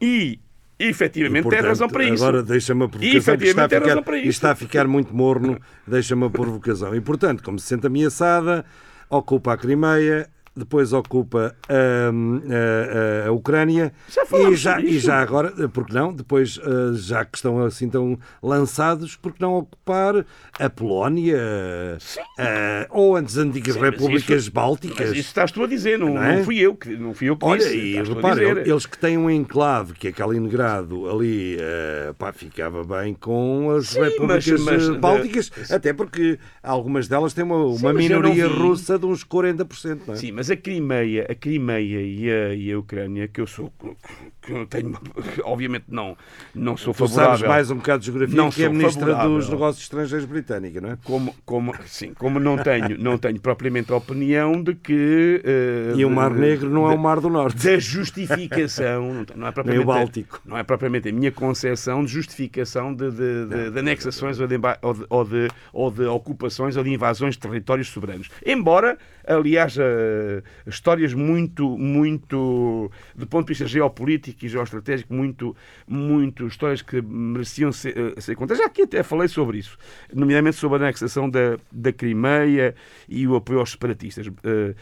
E, efetivamente, tem Portanto, razão para isso. Agora deixa-me a provocação, que está a, efetivamente tem razão para isso. está a ficar muito morno, deixa-me a provocação. E, portanto, como se sente ameaçada, ocupa a Crimeia, depois ocupa hum, a, a- a Ucrânia e, já, e já agora, porque não, depois, eh, já que estão assim tão lançados, porque não ocupar a Polónia eh, ou as antigas Sim, repúblicas isso- bálticas? Isso estás tu a dizer, não, Não é? não fui eu que não fui eu que Olha, disse. e repara, dizer. eles que têm um enclave, que é Kaliningrado, ali, eh, pá, ficava bem com as Sim, repúblicas mas- mas- bálticas, até porque algumas delas têm uma, uma não minoria russa de uns 40%, não é? Sim, mas a Crimeia, a Crimeia e a, e a Ucrânia, que eu sou, que eu tenho, obviamente não, não sou Tu favorável. sabes mais um bocado de geografia Não que é a Ministra favorável. dos Negócios Estrangeiros britânica, não é? Como, como, sim, como não tenho, não tenho propriamente a opinião de que. eh, E o Mar Negro não é o Mar do Norte. da justificação, não, é propriamente Nem o Báltico. não é propriamente a minha concepção de justificação de, de- de- de anexações ou de, ou, de, ou, de, ocupações ou de invasões de territórios soberanos. Embora, aliás, eh, histórias muito, muito, do ponto de vista geopolítico e geoestratégico, muito, muito histórias que mereciam ser, eh, ser contadas. Já aqui até falei sobre isso, nomeadamente sobre a anexação da, da Crimeia e o apoio aos separatistas. Eh,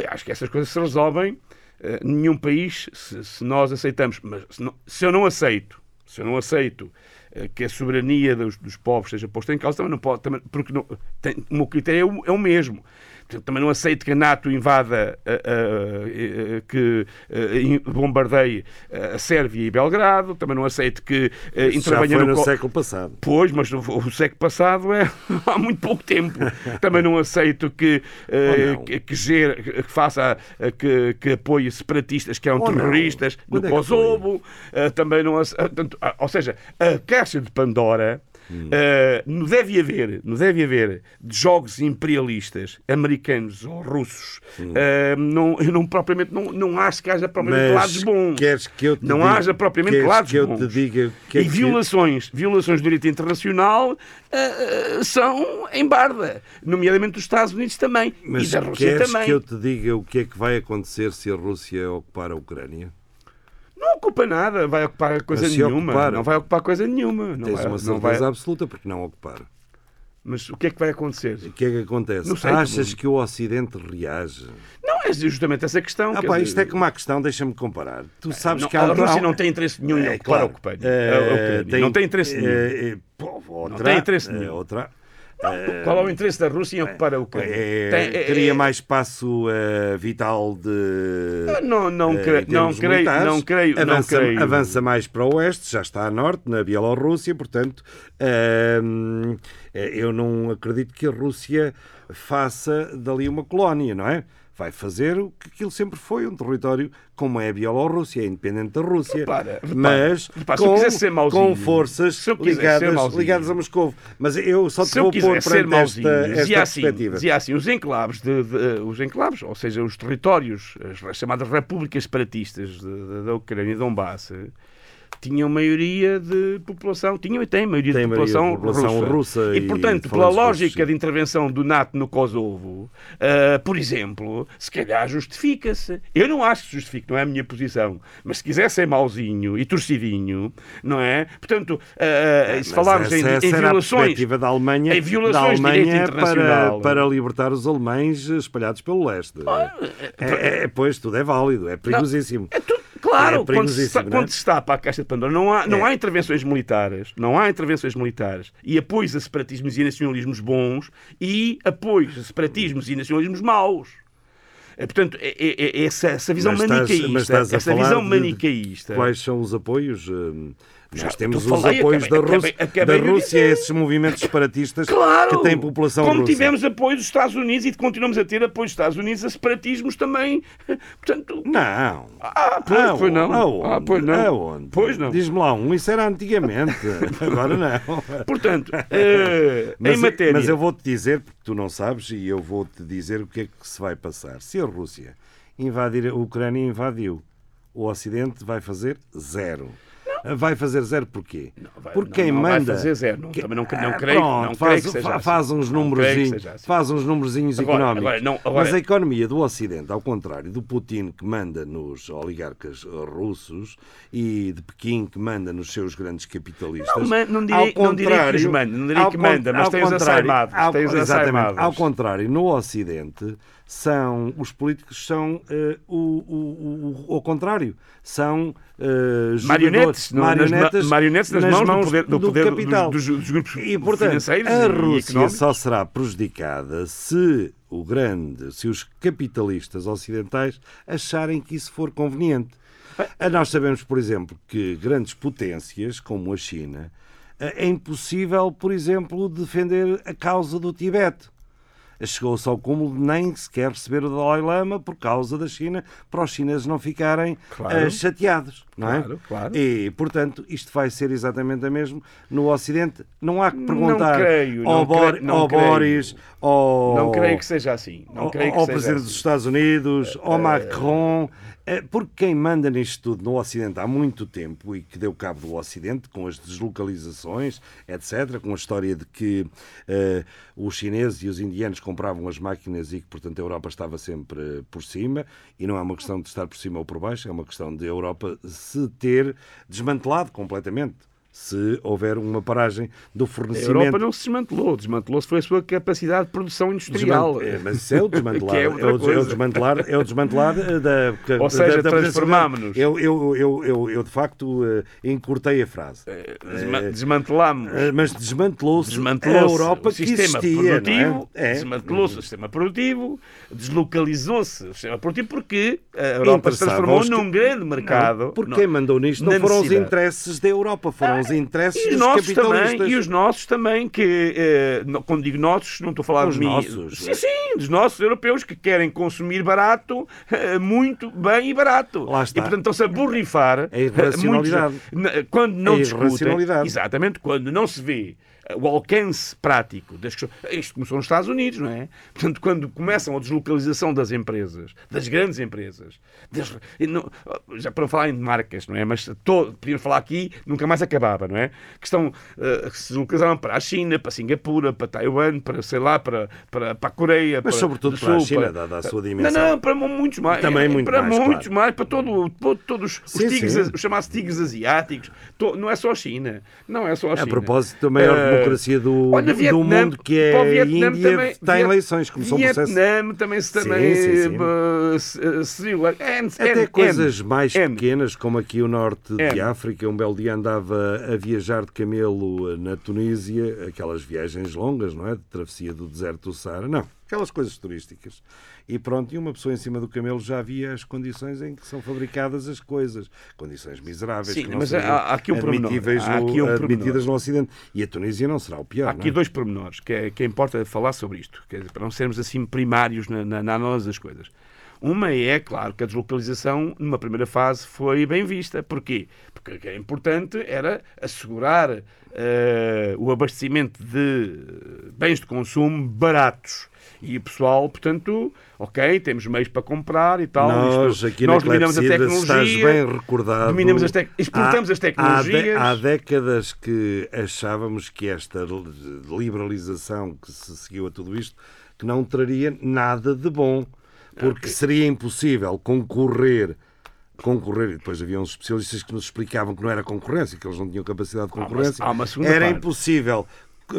eu acho que essas coisas se resolvem eh, nenhum país, se, se nós aceitamos, mas se, não- se eu não aceito, se eu não aceito eh, que a soberania dos, dos povos seja posta em causa, também não pode, também, porque não, tem, o meu critério é o, é o mesmo. Também não aceito que a NATO invada, eh, eh, que bombardeie a Sérvia e Belgrado, também não aceito que já intervenha foi no, no século passado. Pois, mas o, o século passado é há muito pouco tempo. Também não aceito que, não. que, que, gere- que faça, que, que apoie separatistas que eram Ou não. terroristas no Quando é que Kosovo. eh, também não ace- tanto- ah, Ou seja, a caixa de Pandora. Hum. eh, não deve haver, não deve haver jogos imperialistas americanos ou russos. Hum. eh, não, eu não propriamente não, não acho que haja propriamente lados Mas bons. queres que eu te não diga- haja propriamente queres lados que bons diga é e violações, violações do direito internacional eh, são em barda, nomeadamente dos Estados Unidos também Mas e da Rússia queres também. que eu te diga o que é que vai acontecer se a Rússia ocupar a Ucrânia? Não ocupa nada, vai ocupar coisa nenhuma. ocupar- Não vai ocupar coisa nenhuma. Não Tens vai, uma não certeza vai- absoluta porque não ocupar. Mas o que é que vai acontecer? O que é que acontece? Não sei, Achas que o Ocidente reage? Não é justamente essa questão. Ah, pá, dizer, isto é como a questão, deixa-me comparar. Tu sabes não, que há a Rússia não tem interesse nenhum em É, ocupar claro. a Ucrânia. Ucrânia. não tem interesse nenhum. pô, outra, tem interesse nenhum. Outra. Qual é o interesse da Rússia em ocupar a Ucrânia? É, Tem- é- teria mais espaço eh, vital de. Não, não, eh, creio, em não, creio, não creio, não avança, creio. avança mais para o oeste, já está a norte, na Bielorrússia, portanto, hum, eh, eu não acredito que a Rússia faça dali uma colónia, não é? Vai fazer o que aquilo sempre foi, um território como é a Bielorrússia, é independente da Rússia. Repara, repara, mas repara, com, mauzinho, com forças ligadas, mauzinho, ligadas a Moscou. Mas eu só te vou pôr ser perante mauzinho, esta, esta assim, perspectiva. dizia assim, os enclaves, de, de- os enclaves, ou seja, os territórios, as chamadas repúblicas separatistas da Ucrânia e Donbass, tinham maioria de população, tinham e têm maioria Tem de maioria de população, população russa. russa E, e portanto, de pela russos, lógica sim. de intervenção do NATO no Kosovo, ah, por exemplo, se calhar justifica-se. Eu não acho que justifique, não é a minha posição. Mas se quiser ser mauzinho e torcidinho, não é? Portanto, ah, se falarmos em, em a violações perspectiva da Alemanha, em violações da Alemanha para, para libertar os alemães espalhados pelo leste. É, é, pois, tudo é válido, é perigosíssimo. É tudo- claro, É quando, se, não é? quando se tapa a caixa de Pandora, não há, não É. há intervenções militares, não há intervenções militares e apoios a separatismos e nacionalismos bons e apoios a separatismos e nacionalismos maus. É, portanto, é, é- é essa, essa visão Mas manicaísta, estás a essa visão manicaísta. Quais são os apoios? hum, Nós temos os falei, apoios acabei- da Rússia, acabei- acabei da Rússia a esses movimentos separatistas Claro! que têm população Como russa. tivemos apoio dos Estados Unidos e continuamos a ter apoio dos Estados Unidos a separatismos também. Portanto. Não. Ah, pois, pois não. Aonde? Ah, pois não. Aonde? Pois não. Diz-me lá um, isso era antigamente. Agora não. Portanto, eh, Mas, em matéria. mas eu vou-te dizer, porque tu não sabes, e eu vou-te dizer o que é que se vai passar. Se a Rússia invadir, a Ucrânia invadiu, o Ocidente vai fazer zero. Vai fazer zero porquê? vai- Porque não, quem não vai manda. fazer zero. Não, que- também não, não Ah, creio, pronto, não faz, creio assim. faz uns Não númerozinhos, seja assim. faz uns númerozinhos Agora- económicos. agora, não, agora- Mas a economia do Ocidente, ao contrário do Putin que manda nos oligarcas russos e de Pequim que manda nos seus grandes capitalistas, Não, não direi- ao não contrário- manda, não direi ao que manda, mas tem os assaimados, ao- tem os exatamente. Ao contrário, no Ocidente são os políticos são eh, o, o, o, o contrário são eh, Marionetes, jogadores- no- nas marionetes nas mãos do poder- do poder dos- capital. dos- dos grupos e portanto financeiros a Rússia só será prejudicada se o grande se os capitalistas ocidentais acharem que isso for conveniente. Nós sabemos por exemplo que grandes potências como a China ah, é impossível por exemplo defender a causa do Tibete chegou-se ao cúmulo de nem sequer receber o Dalai Lama por causa da China, para os chineses não ficarem Claro. eh, chateados. Não é? Claro, claro. E, portanto, isto vai ser exatamente a mesmo no Ocidente. Não há que perguntar creio, ao, não Bor- creio, não ao creio. Boris, ao, Não creio que seja assim. Não ao, creio que ao Presidente assim. dos Estados Unidos, ao Macron, eh, porque quem manda nisto tudo no Ocidente há muito tempo e que deu cabo do Ocidente, com as deslocalizações, etc., com a história de que eh, os chineses e os indianos compravam as máquinas e que, portanto, a Europa estava sempre eh, por cima, e não é uma questão de estar por cima ou por baixo, é uma questão de a Europa se ter desmantelado completamente. Se houver uma paragem do A fornecimento. Europa não se desmantelou. Desmantelou-se foi a sua capacidade de produção industrial. Desman- é, mas isso é o desmantelar. Que é é, o, é o desmantelar, é o desmantelar eh, da. Ou seja, transformámo-nos. Eu, eu, eu, eu, eu, de facto, eh, encurtei a frase. Desma- Desmantelámos. Eh, Mas desmantelou-se a Desmantelou-se Europa o que sistema existia. produtivo, não é? É. desmantelou-se o sistema produtivo, deslocalizou-se o sistema produtivo porque a Europa se transformou aos que- num grande mercado. Porque Não. quem mandou nisto não foram os interesses da Europa, foram os interesses E os dos nossos capitalistas. também, e os nossos também, que eh, quando digo nossos, não estou a falar Os de mim. nossos, sim, é. sim, dos nossos europeus que querem consumir barato, eh, muito bem e barato. Lá está. E portanto estão-se a borrifar. É irracionalidade. muitos- na- quando não É discutem. Exatamente, quando não se vê eh, o alcance prático das. Isto começou nos Estados Unidos, não é? Portanto, quando começam a deslocalização das empresas, das grandes empresas, das- não- já para não falar em marcas, não é? Mas todo, podíamos falar aqui, nunca mais acabava, não é? Que estão, que se deslocalizaram para a China, para Singapura, para Taiwan, para, sei lá, para, para, para a Coreia. Mas para, sobretudo do para a China, para- dada a sua Não, dimensão. não, para muitos mais. Também muito para mais, muitos claro. mais, para todo, todo- todos os Sim, tigres, sim. os chamados tigres asiáticos. Não é só a China. Não é só a China. A propósito da maior Eh, democracia do, olha, do Vietnã, mundo, que é a Vietnã Índia, também- está em Viet- eleições, começou um processo. Vietnã também se Sim, também sim, sim. eh, se- eh, Sri Lanka, N- Até N- coisas N- mais pequenas, como aqui o norte de. África, um belo dia andava a viajar de camelo na Tunísia, aquelas viagens longas, não é? De travessia do deserto do Saara, não, aquelas coisas turísticas. E pronto, e uma pessoa em cima do camelo já via as condições em que são fabricadas as coisas, condições miseráveis, Sim, que não mas há- há aqui um admitíveis Há no- aqui um admitidas pormenor. no Ocidente. E a Tunísia não será o pior. Há não aqui é? dois pormenores que, é, que importa falar sobre isto, dizer, para não sermos assim primários na, na, na análise das coisas. Uma é, claro, que a deslocalização, numa primeira fase, foi bem vista. Porquê? Porque o que era importante era assegurar eh, o abastecimento de bens de consumo baratos. E o pessoal, portanto, ok, temos meios para comprar e tal. Nós, isto- aqui nós na dominamos a se estás tecnologia. bem recordado. dominamos as tec- exportamos há- as tecnologias. Há, de- há décadas que achávamos que esta liberalização que se seguiu a tudo isto que não traria nada de bom, porque Ok. seria impossível concorrer. Concorrer, e depois havia uns especialistas que nos explicavam que não era concorrência, que eles não tinham capacidade de uma- concorrência. há uma segunda era parte. impossível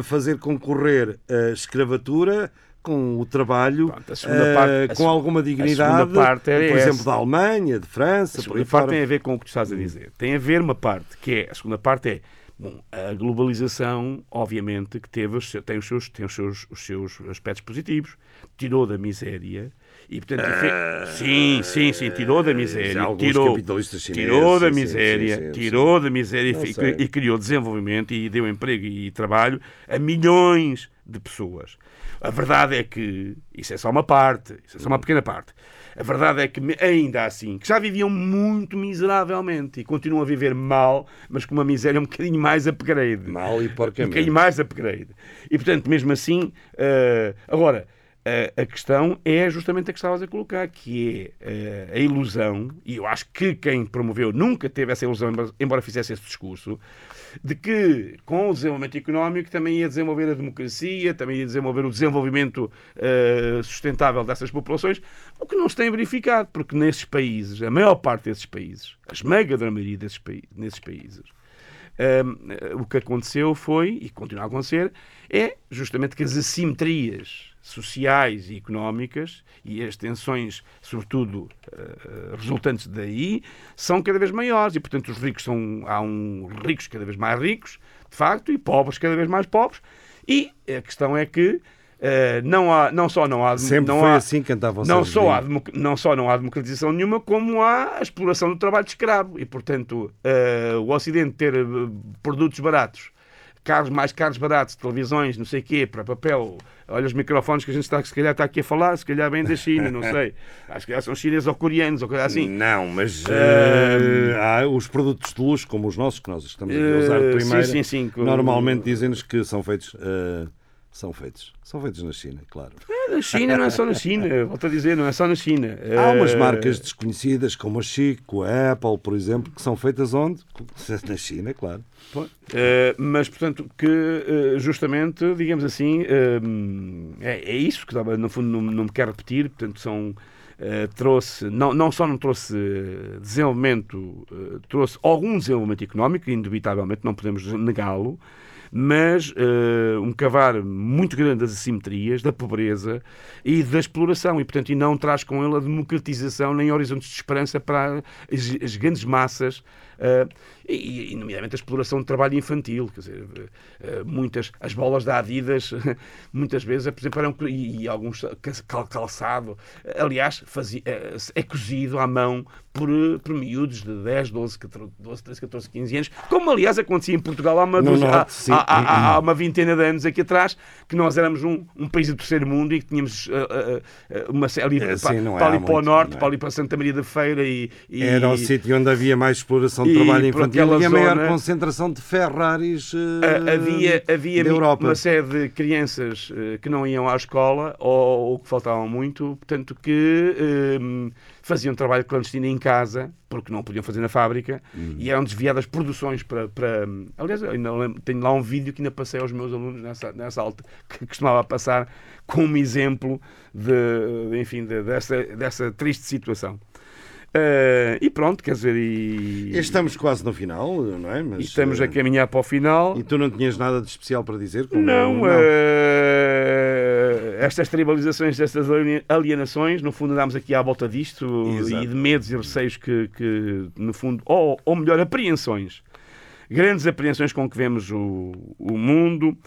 fazer concorrer a escravatura com o trabalho, Pronto, eh, parte- a com alguma dignidade, parte é por exemplo, essa. da Alemanha, de França, A segunda parte tem a ver com o que tu estás a dizer. Tem a ver uma parte, que é, a segunda parte é, Bom, a globalização, obviamente, que teve, tem, os seus, tem os, seus, os seus aspectos positivos, tirou da miséria e, portanto, fe- sim, sim, sim, tirou da miséria, tirou, chineses, tirou da sim, sim, miséria, sim, sim, tirou da miséria e e criou desenvolvimento e deu emprego e trabalho a milhões de pessoas. A verdade é que isso é só uma parte, isso é só uma pequena parte. A verdade é que ainda assim, que já viviam muito miseravelmente e continuam a viver mal, mas com uma miséria um bocadinho mais upgrade. Mal e Um porcamente. bocadinho mais upgrade. E portanto, mesmo assim, eh, agora, eh, a questão é justamente a que estavas a colocar, que é eh, a ilusão, e eu acho que quem promoveu nunca teve essa ilusão, embora- embora fizesse esse discurso, de que com o desenvolvimento económico também ia desenvolver a democracia, também ia desenvolver o desenvolvimento eh, sustentável dessas populações, o que não se tem verificado, porque nesses países, a maior parte desses países, a esmagadora maioria desses países, nesses países, O que aconteceu foi, e continua a acontecer, é justamente que as assimetrias sociais e económicas e as tensões, sobretudo eh, resultantes daí, são cada vez maiores e, portanto, os ricos são. Há um ricos cada vez mais ricos, de facto, e pobres cada vez mais pobres. E a questão é que eh, não, há, não só não há. Sempre não foi há, assim, cantava o não só, há, não só não há democratização nenhuma, como há a exploração do trabalho de escravo. E, portanto, eh, o Ocidente ter eh, produtos baratos, carros mais caros baratos, televisões, não sei o quê, para papel. Olha os microfones que a gente está, se calhar está aqui a falar, se calhar vem da China, não sei. Acho que são chineses ou coreanos, ou coisa assim. Não, mas Eh, eh, há os produtos de luxo, como os nossos, que nós estamos aqui a usar de primeira, sim, sim, sim, normalmente dizem-nos que são feitos. Eh, são feitos. São feitos na China, claro. Na China não é só na China, volto a dizer, não é só na China. Há umas Eh, marcas desconhecidas, como a Chico, a Apple, por exemplo, que são feitas onde? Na China, claro. Uh, mas, portanto, que uh, justamente, digamos assim, é, é isso que estava, no fundo não, não me quero repetir, portanto, são. uh, trouxe, não, não só não trouxe desenvolvimento, uh, trouxe algum desenvolvimento económico, indubitavelmente, não podemos negá-lo, mas uh, um cavar muito grande das assimetrias, da pobreza e da exploração, e portanto e não traz com ele a democratização nem horizontes de esperança para as, as grandes massas, uh, e, e, nomeadamente a exploração de trabalho infantil, quer dizer, uh, muitas, as bolas da Adidas, muitas vezes, por exemplo, eram, e, e alguns cal- calçado, aliás, fazia, é cozido à mão por, por miúdos de 10, 12, 14, 12, 13, 14, 15 anos, como aliás acontecia em Portugal há uma, No há- norte, sim. há- há- há uma vintena de anos aqui atrás, que nós éramos um, um país do terceiro mundo e que tínhamos uh, uh, uma série É, para, sim, não é para ali para o norte, é? para ali para Santa Maria da Feira e, e- Era o sítio onde havia mais exploração de trabalho por infantil aquela e a maior concentração de Ferraris eh, havia, havia da Europa. uma série de crianças eh, que não iam à escola ou, ou que faltavam muito, portanto, que eh, faziam trabalho clandestino em casa, porque não podiam fazer na fábrica, Uhum. e eram desviadas produções para. para aliás, lembro- tenho lá um vídeo que ainda passei aos meus alunos nessa, nessa alta, que costumava passar como exemplo de, enfim, de- dessa, dessa triste situação. Eh, e pronto, quer dizer, e, Estamos quase no final, não é? Mas, estamos eh, a caminhar para o final. E tu não tinhas nada de especial para dizer? Como- Não, eh, estas tribalizações, estas ali- alienações, no fundo andámos aqui à volta disto Exato. e de medos e receios que, que, no fundo, ou, ou melhor, apreensões, grandes apreensões com que vemos o, o mundo.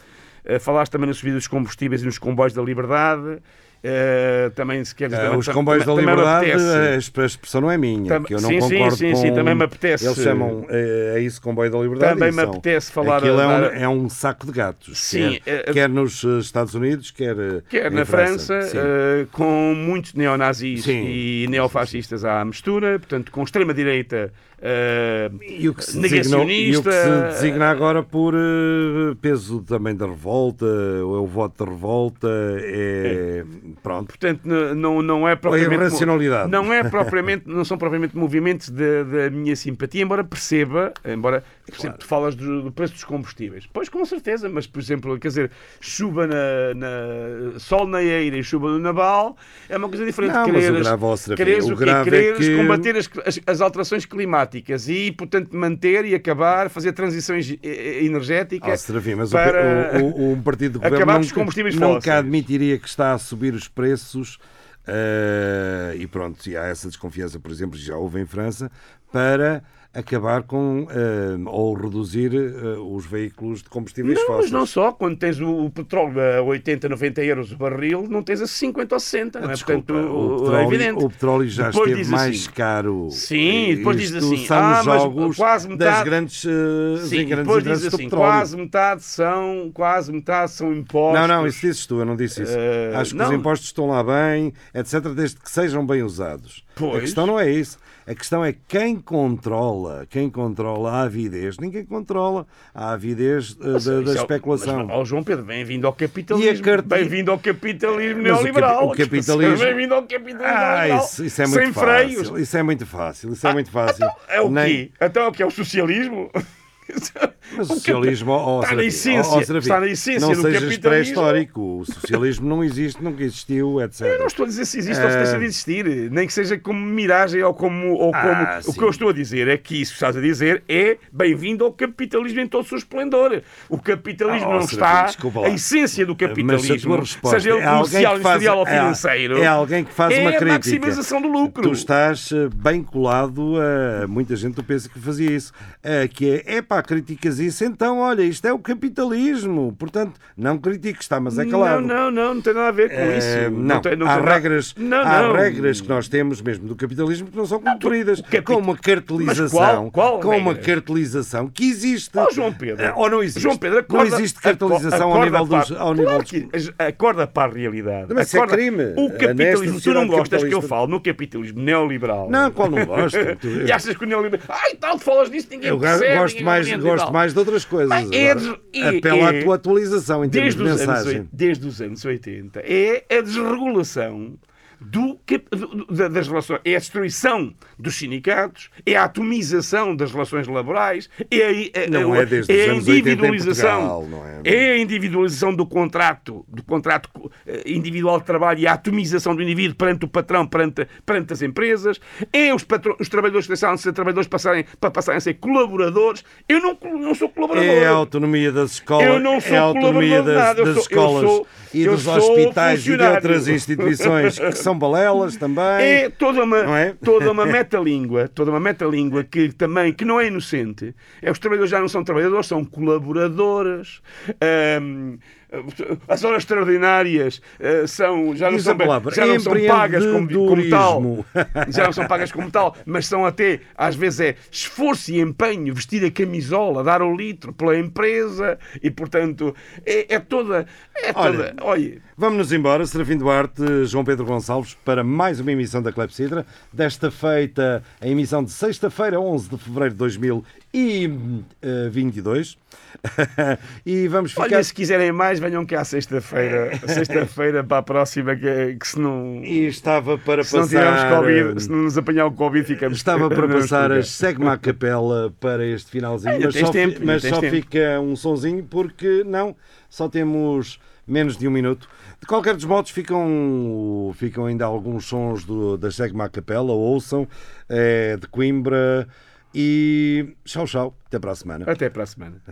Eh, falaste também na subida dos combustíveis e nos comboios da liberdade. Eh, também, se queres... Também- os comboios da liberdade, a exp- a expressão não é minha, Tam- que eu não sim, sim, concordo sim, com... sim, também me apetece- Eles chamam eh, a isso comboio da liberdade Também me são- apetece falar Aquilo é, um, é um saco de gatos. Sim, quer, eh, quer nos Estados Unidos, quer, Quer na França, Sim. eh, com muitos neonazis Sim. e neofascistas à mistura, portanto, com extrema-direita eh, E o que se designou- e o que negacionista. se designa agora por eh, peso também da revolta, ou é o voto de revolta, é. Pronto. Portanto, não, não é Ou a propriamente. irracionalidade. Não, é propriamente, não são propriamente movimentos da da minha simpatia, embora perceba, embora, por exemplo, tu falas do, do preço dos combustíveis. Pois, com certeza, mas, por exemplo, quer dizer, chuva na, na- sol na eira e chuva no naval é uma coisa diferente. Não, mas o Quereres- grave, quereres o grave é Quereres que- combater as, as, as alterações climáticas e, portanto, manter e acabar, fazer transições eh, energéticas Ah, Serafim, mas o para... o, o, o partido do governo acabar nunca, combustíveis nunca fósseis. admitiria que está a subir os preços eh, e pronto, e há essa desconfiança, por exemplo, já houve em França, para acabar com eh, ou reduzir eh, os veículos de combustíveis Não, mas fósseis. não só. Quando tens o, o petróleo a 80, 90 euros o barril, não tens a 50 ou 60. Não é? Desculpa, Portanto, o, é petróleo, evidente. o petróleo já Depois esteve diz mais assim, caro. Sim, e depois diz assim, são ah, os mas jogos quase das metade- grandes, eh, Sim, sim, e grandes depois diz interesses do assim, quase metade são, quase metade são impostos. Não, não, isso dizes tu, eu não disse isso. Eh, Acho que não. os impostos estão lá bem, etc., desde que sejam bem usados. A Pois. questão não é isso. A questão é quem controla, quem controla a avidez. Ninguém controla a avidez eh, da, da é especulação. Mas, ó, João Pedro, bem-vindo ao capitalismo. A carta- Bem-vindo ao capitalismo o neoliberal. capi- o capitalismo- Bem-vindo ao capitalismo Ah, neoliberal. isso, isso é muito Sem fácil. freios. Isso é muito fácil. Isso é muito fácil. É o Nem- quê? Então é o que é o socialismo? Mas o socialismo, ó, Está na essência, Serafim, está na essência não do sejas capitalismo. pré-histórico. O socialismo não existe, nunca existiu, etc. Eu não estou a dizer se existe ou se deixa de existir, nem que seja como miragem ou como. Ou como... Ah, o que eu estou a dizer é que isso que estás a dizer é bem-vindo ao capitalismo em todo o seu esplendor. O capitalismo Ah, ó, não está. A essência do capitalismo, resposta seja ele é comercial, industrial ou é- financeiro, é alguém que faz é uma a crítica. maximização do lucro. Tu estás eh, bem colado a muita gente tu pensa que fazia isso. Eh, que é pá, criticas isso, então olha, isto é o capitalismo. Portanto, não critiques, está, mas é calado. Não, não, não, não tem nada a ver com Eh, isso. não, tem- não há, tem regras, Não, há não. regras que nós temos mesmo do capitalismo que não são cumpridas. o capi- Com uma cartelização, qual- qual com uma regras? cartelização que existe. Ó, João Pedro. Eh, Ou não existe. João Pedro, não acorda- existe cartelização ao acorda nível dos. Ao nível Claro dos... que acorda para a realidade. Mas isso é crime. O capitalismo, tu não gostas que eu falo no capitalismo neoliberal. Não, qual não gosto? E achas que o neoliberal. Ai, tal, falas disso, ninguém Eu percebe. gosto ninguém mais, gosto mais de outras coisas. Mas é de- é- à tua atualização em termos Desde de anos, mensagem. oit- desde os anos 80 é a desregulação do, das relações, é a destruição dos sindicatos, é a atomização das relações laborais, é a, a- Não a- é desde é a anos 80 em individualização, Portugal, é? é a individualização do contrato, do contrato eh, individual de trabalho e a atomização do indivíduo perante o patrão, perante, perante as empresas, é os, patro- os trabalhadores que deixaram de ser trabalhadores passarem, para passarem a ser colaboradores. Eu não, não sou colaborador. É a autonomia das escolas, Eu não sou é a autonomia das, das escolas sou- e dos hospitais e de outras instituições que são balelas também. É toda uma, é? toda uma metalíngua, toda uma metalíngua que também que não é inocente. É os trabalhadores já não são trabalhadores, são colaboradores. As horas extraordinárias ah, são já não Diz são, já não são pagas como, como tal. Já não são pagas como tal, mas são até, às vezes, é esforço e empenho, vestir a camisola, dar o litro pela empresa e, portanto, é, é toda. É Olha, toda. Olha, Vamos-nos embora, Serafim Duarte, João Pedro Gonçalves, para mais uma emissão da Clepsidra. Desta feita, a emissão de sexta-feira, 11 de fevereiro de 2022. e vamos ficar. Olha, se quiserem mais, venham cá sexta-feira. Sexta-feira para a próxima, que, que se não. E estava para Se não passar. tivermos Covid, se não nos apanhar o Covid, ficamos. Estava para não passar as Segma Capela para este finalzinho, Ainda mas só, tempo, mas só fica um sonzinho porque não, só temos menos de um minuto. De qualquer dos modos, ficam, ficam ainda alguns sons do, da Segma Capela, ouçam, é, de Coimbra e tchau, tchau, até para a semana. Até para a semana.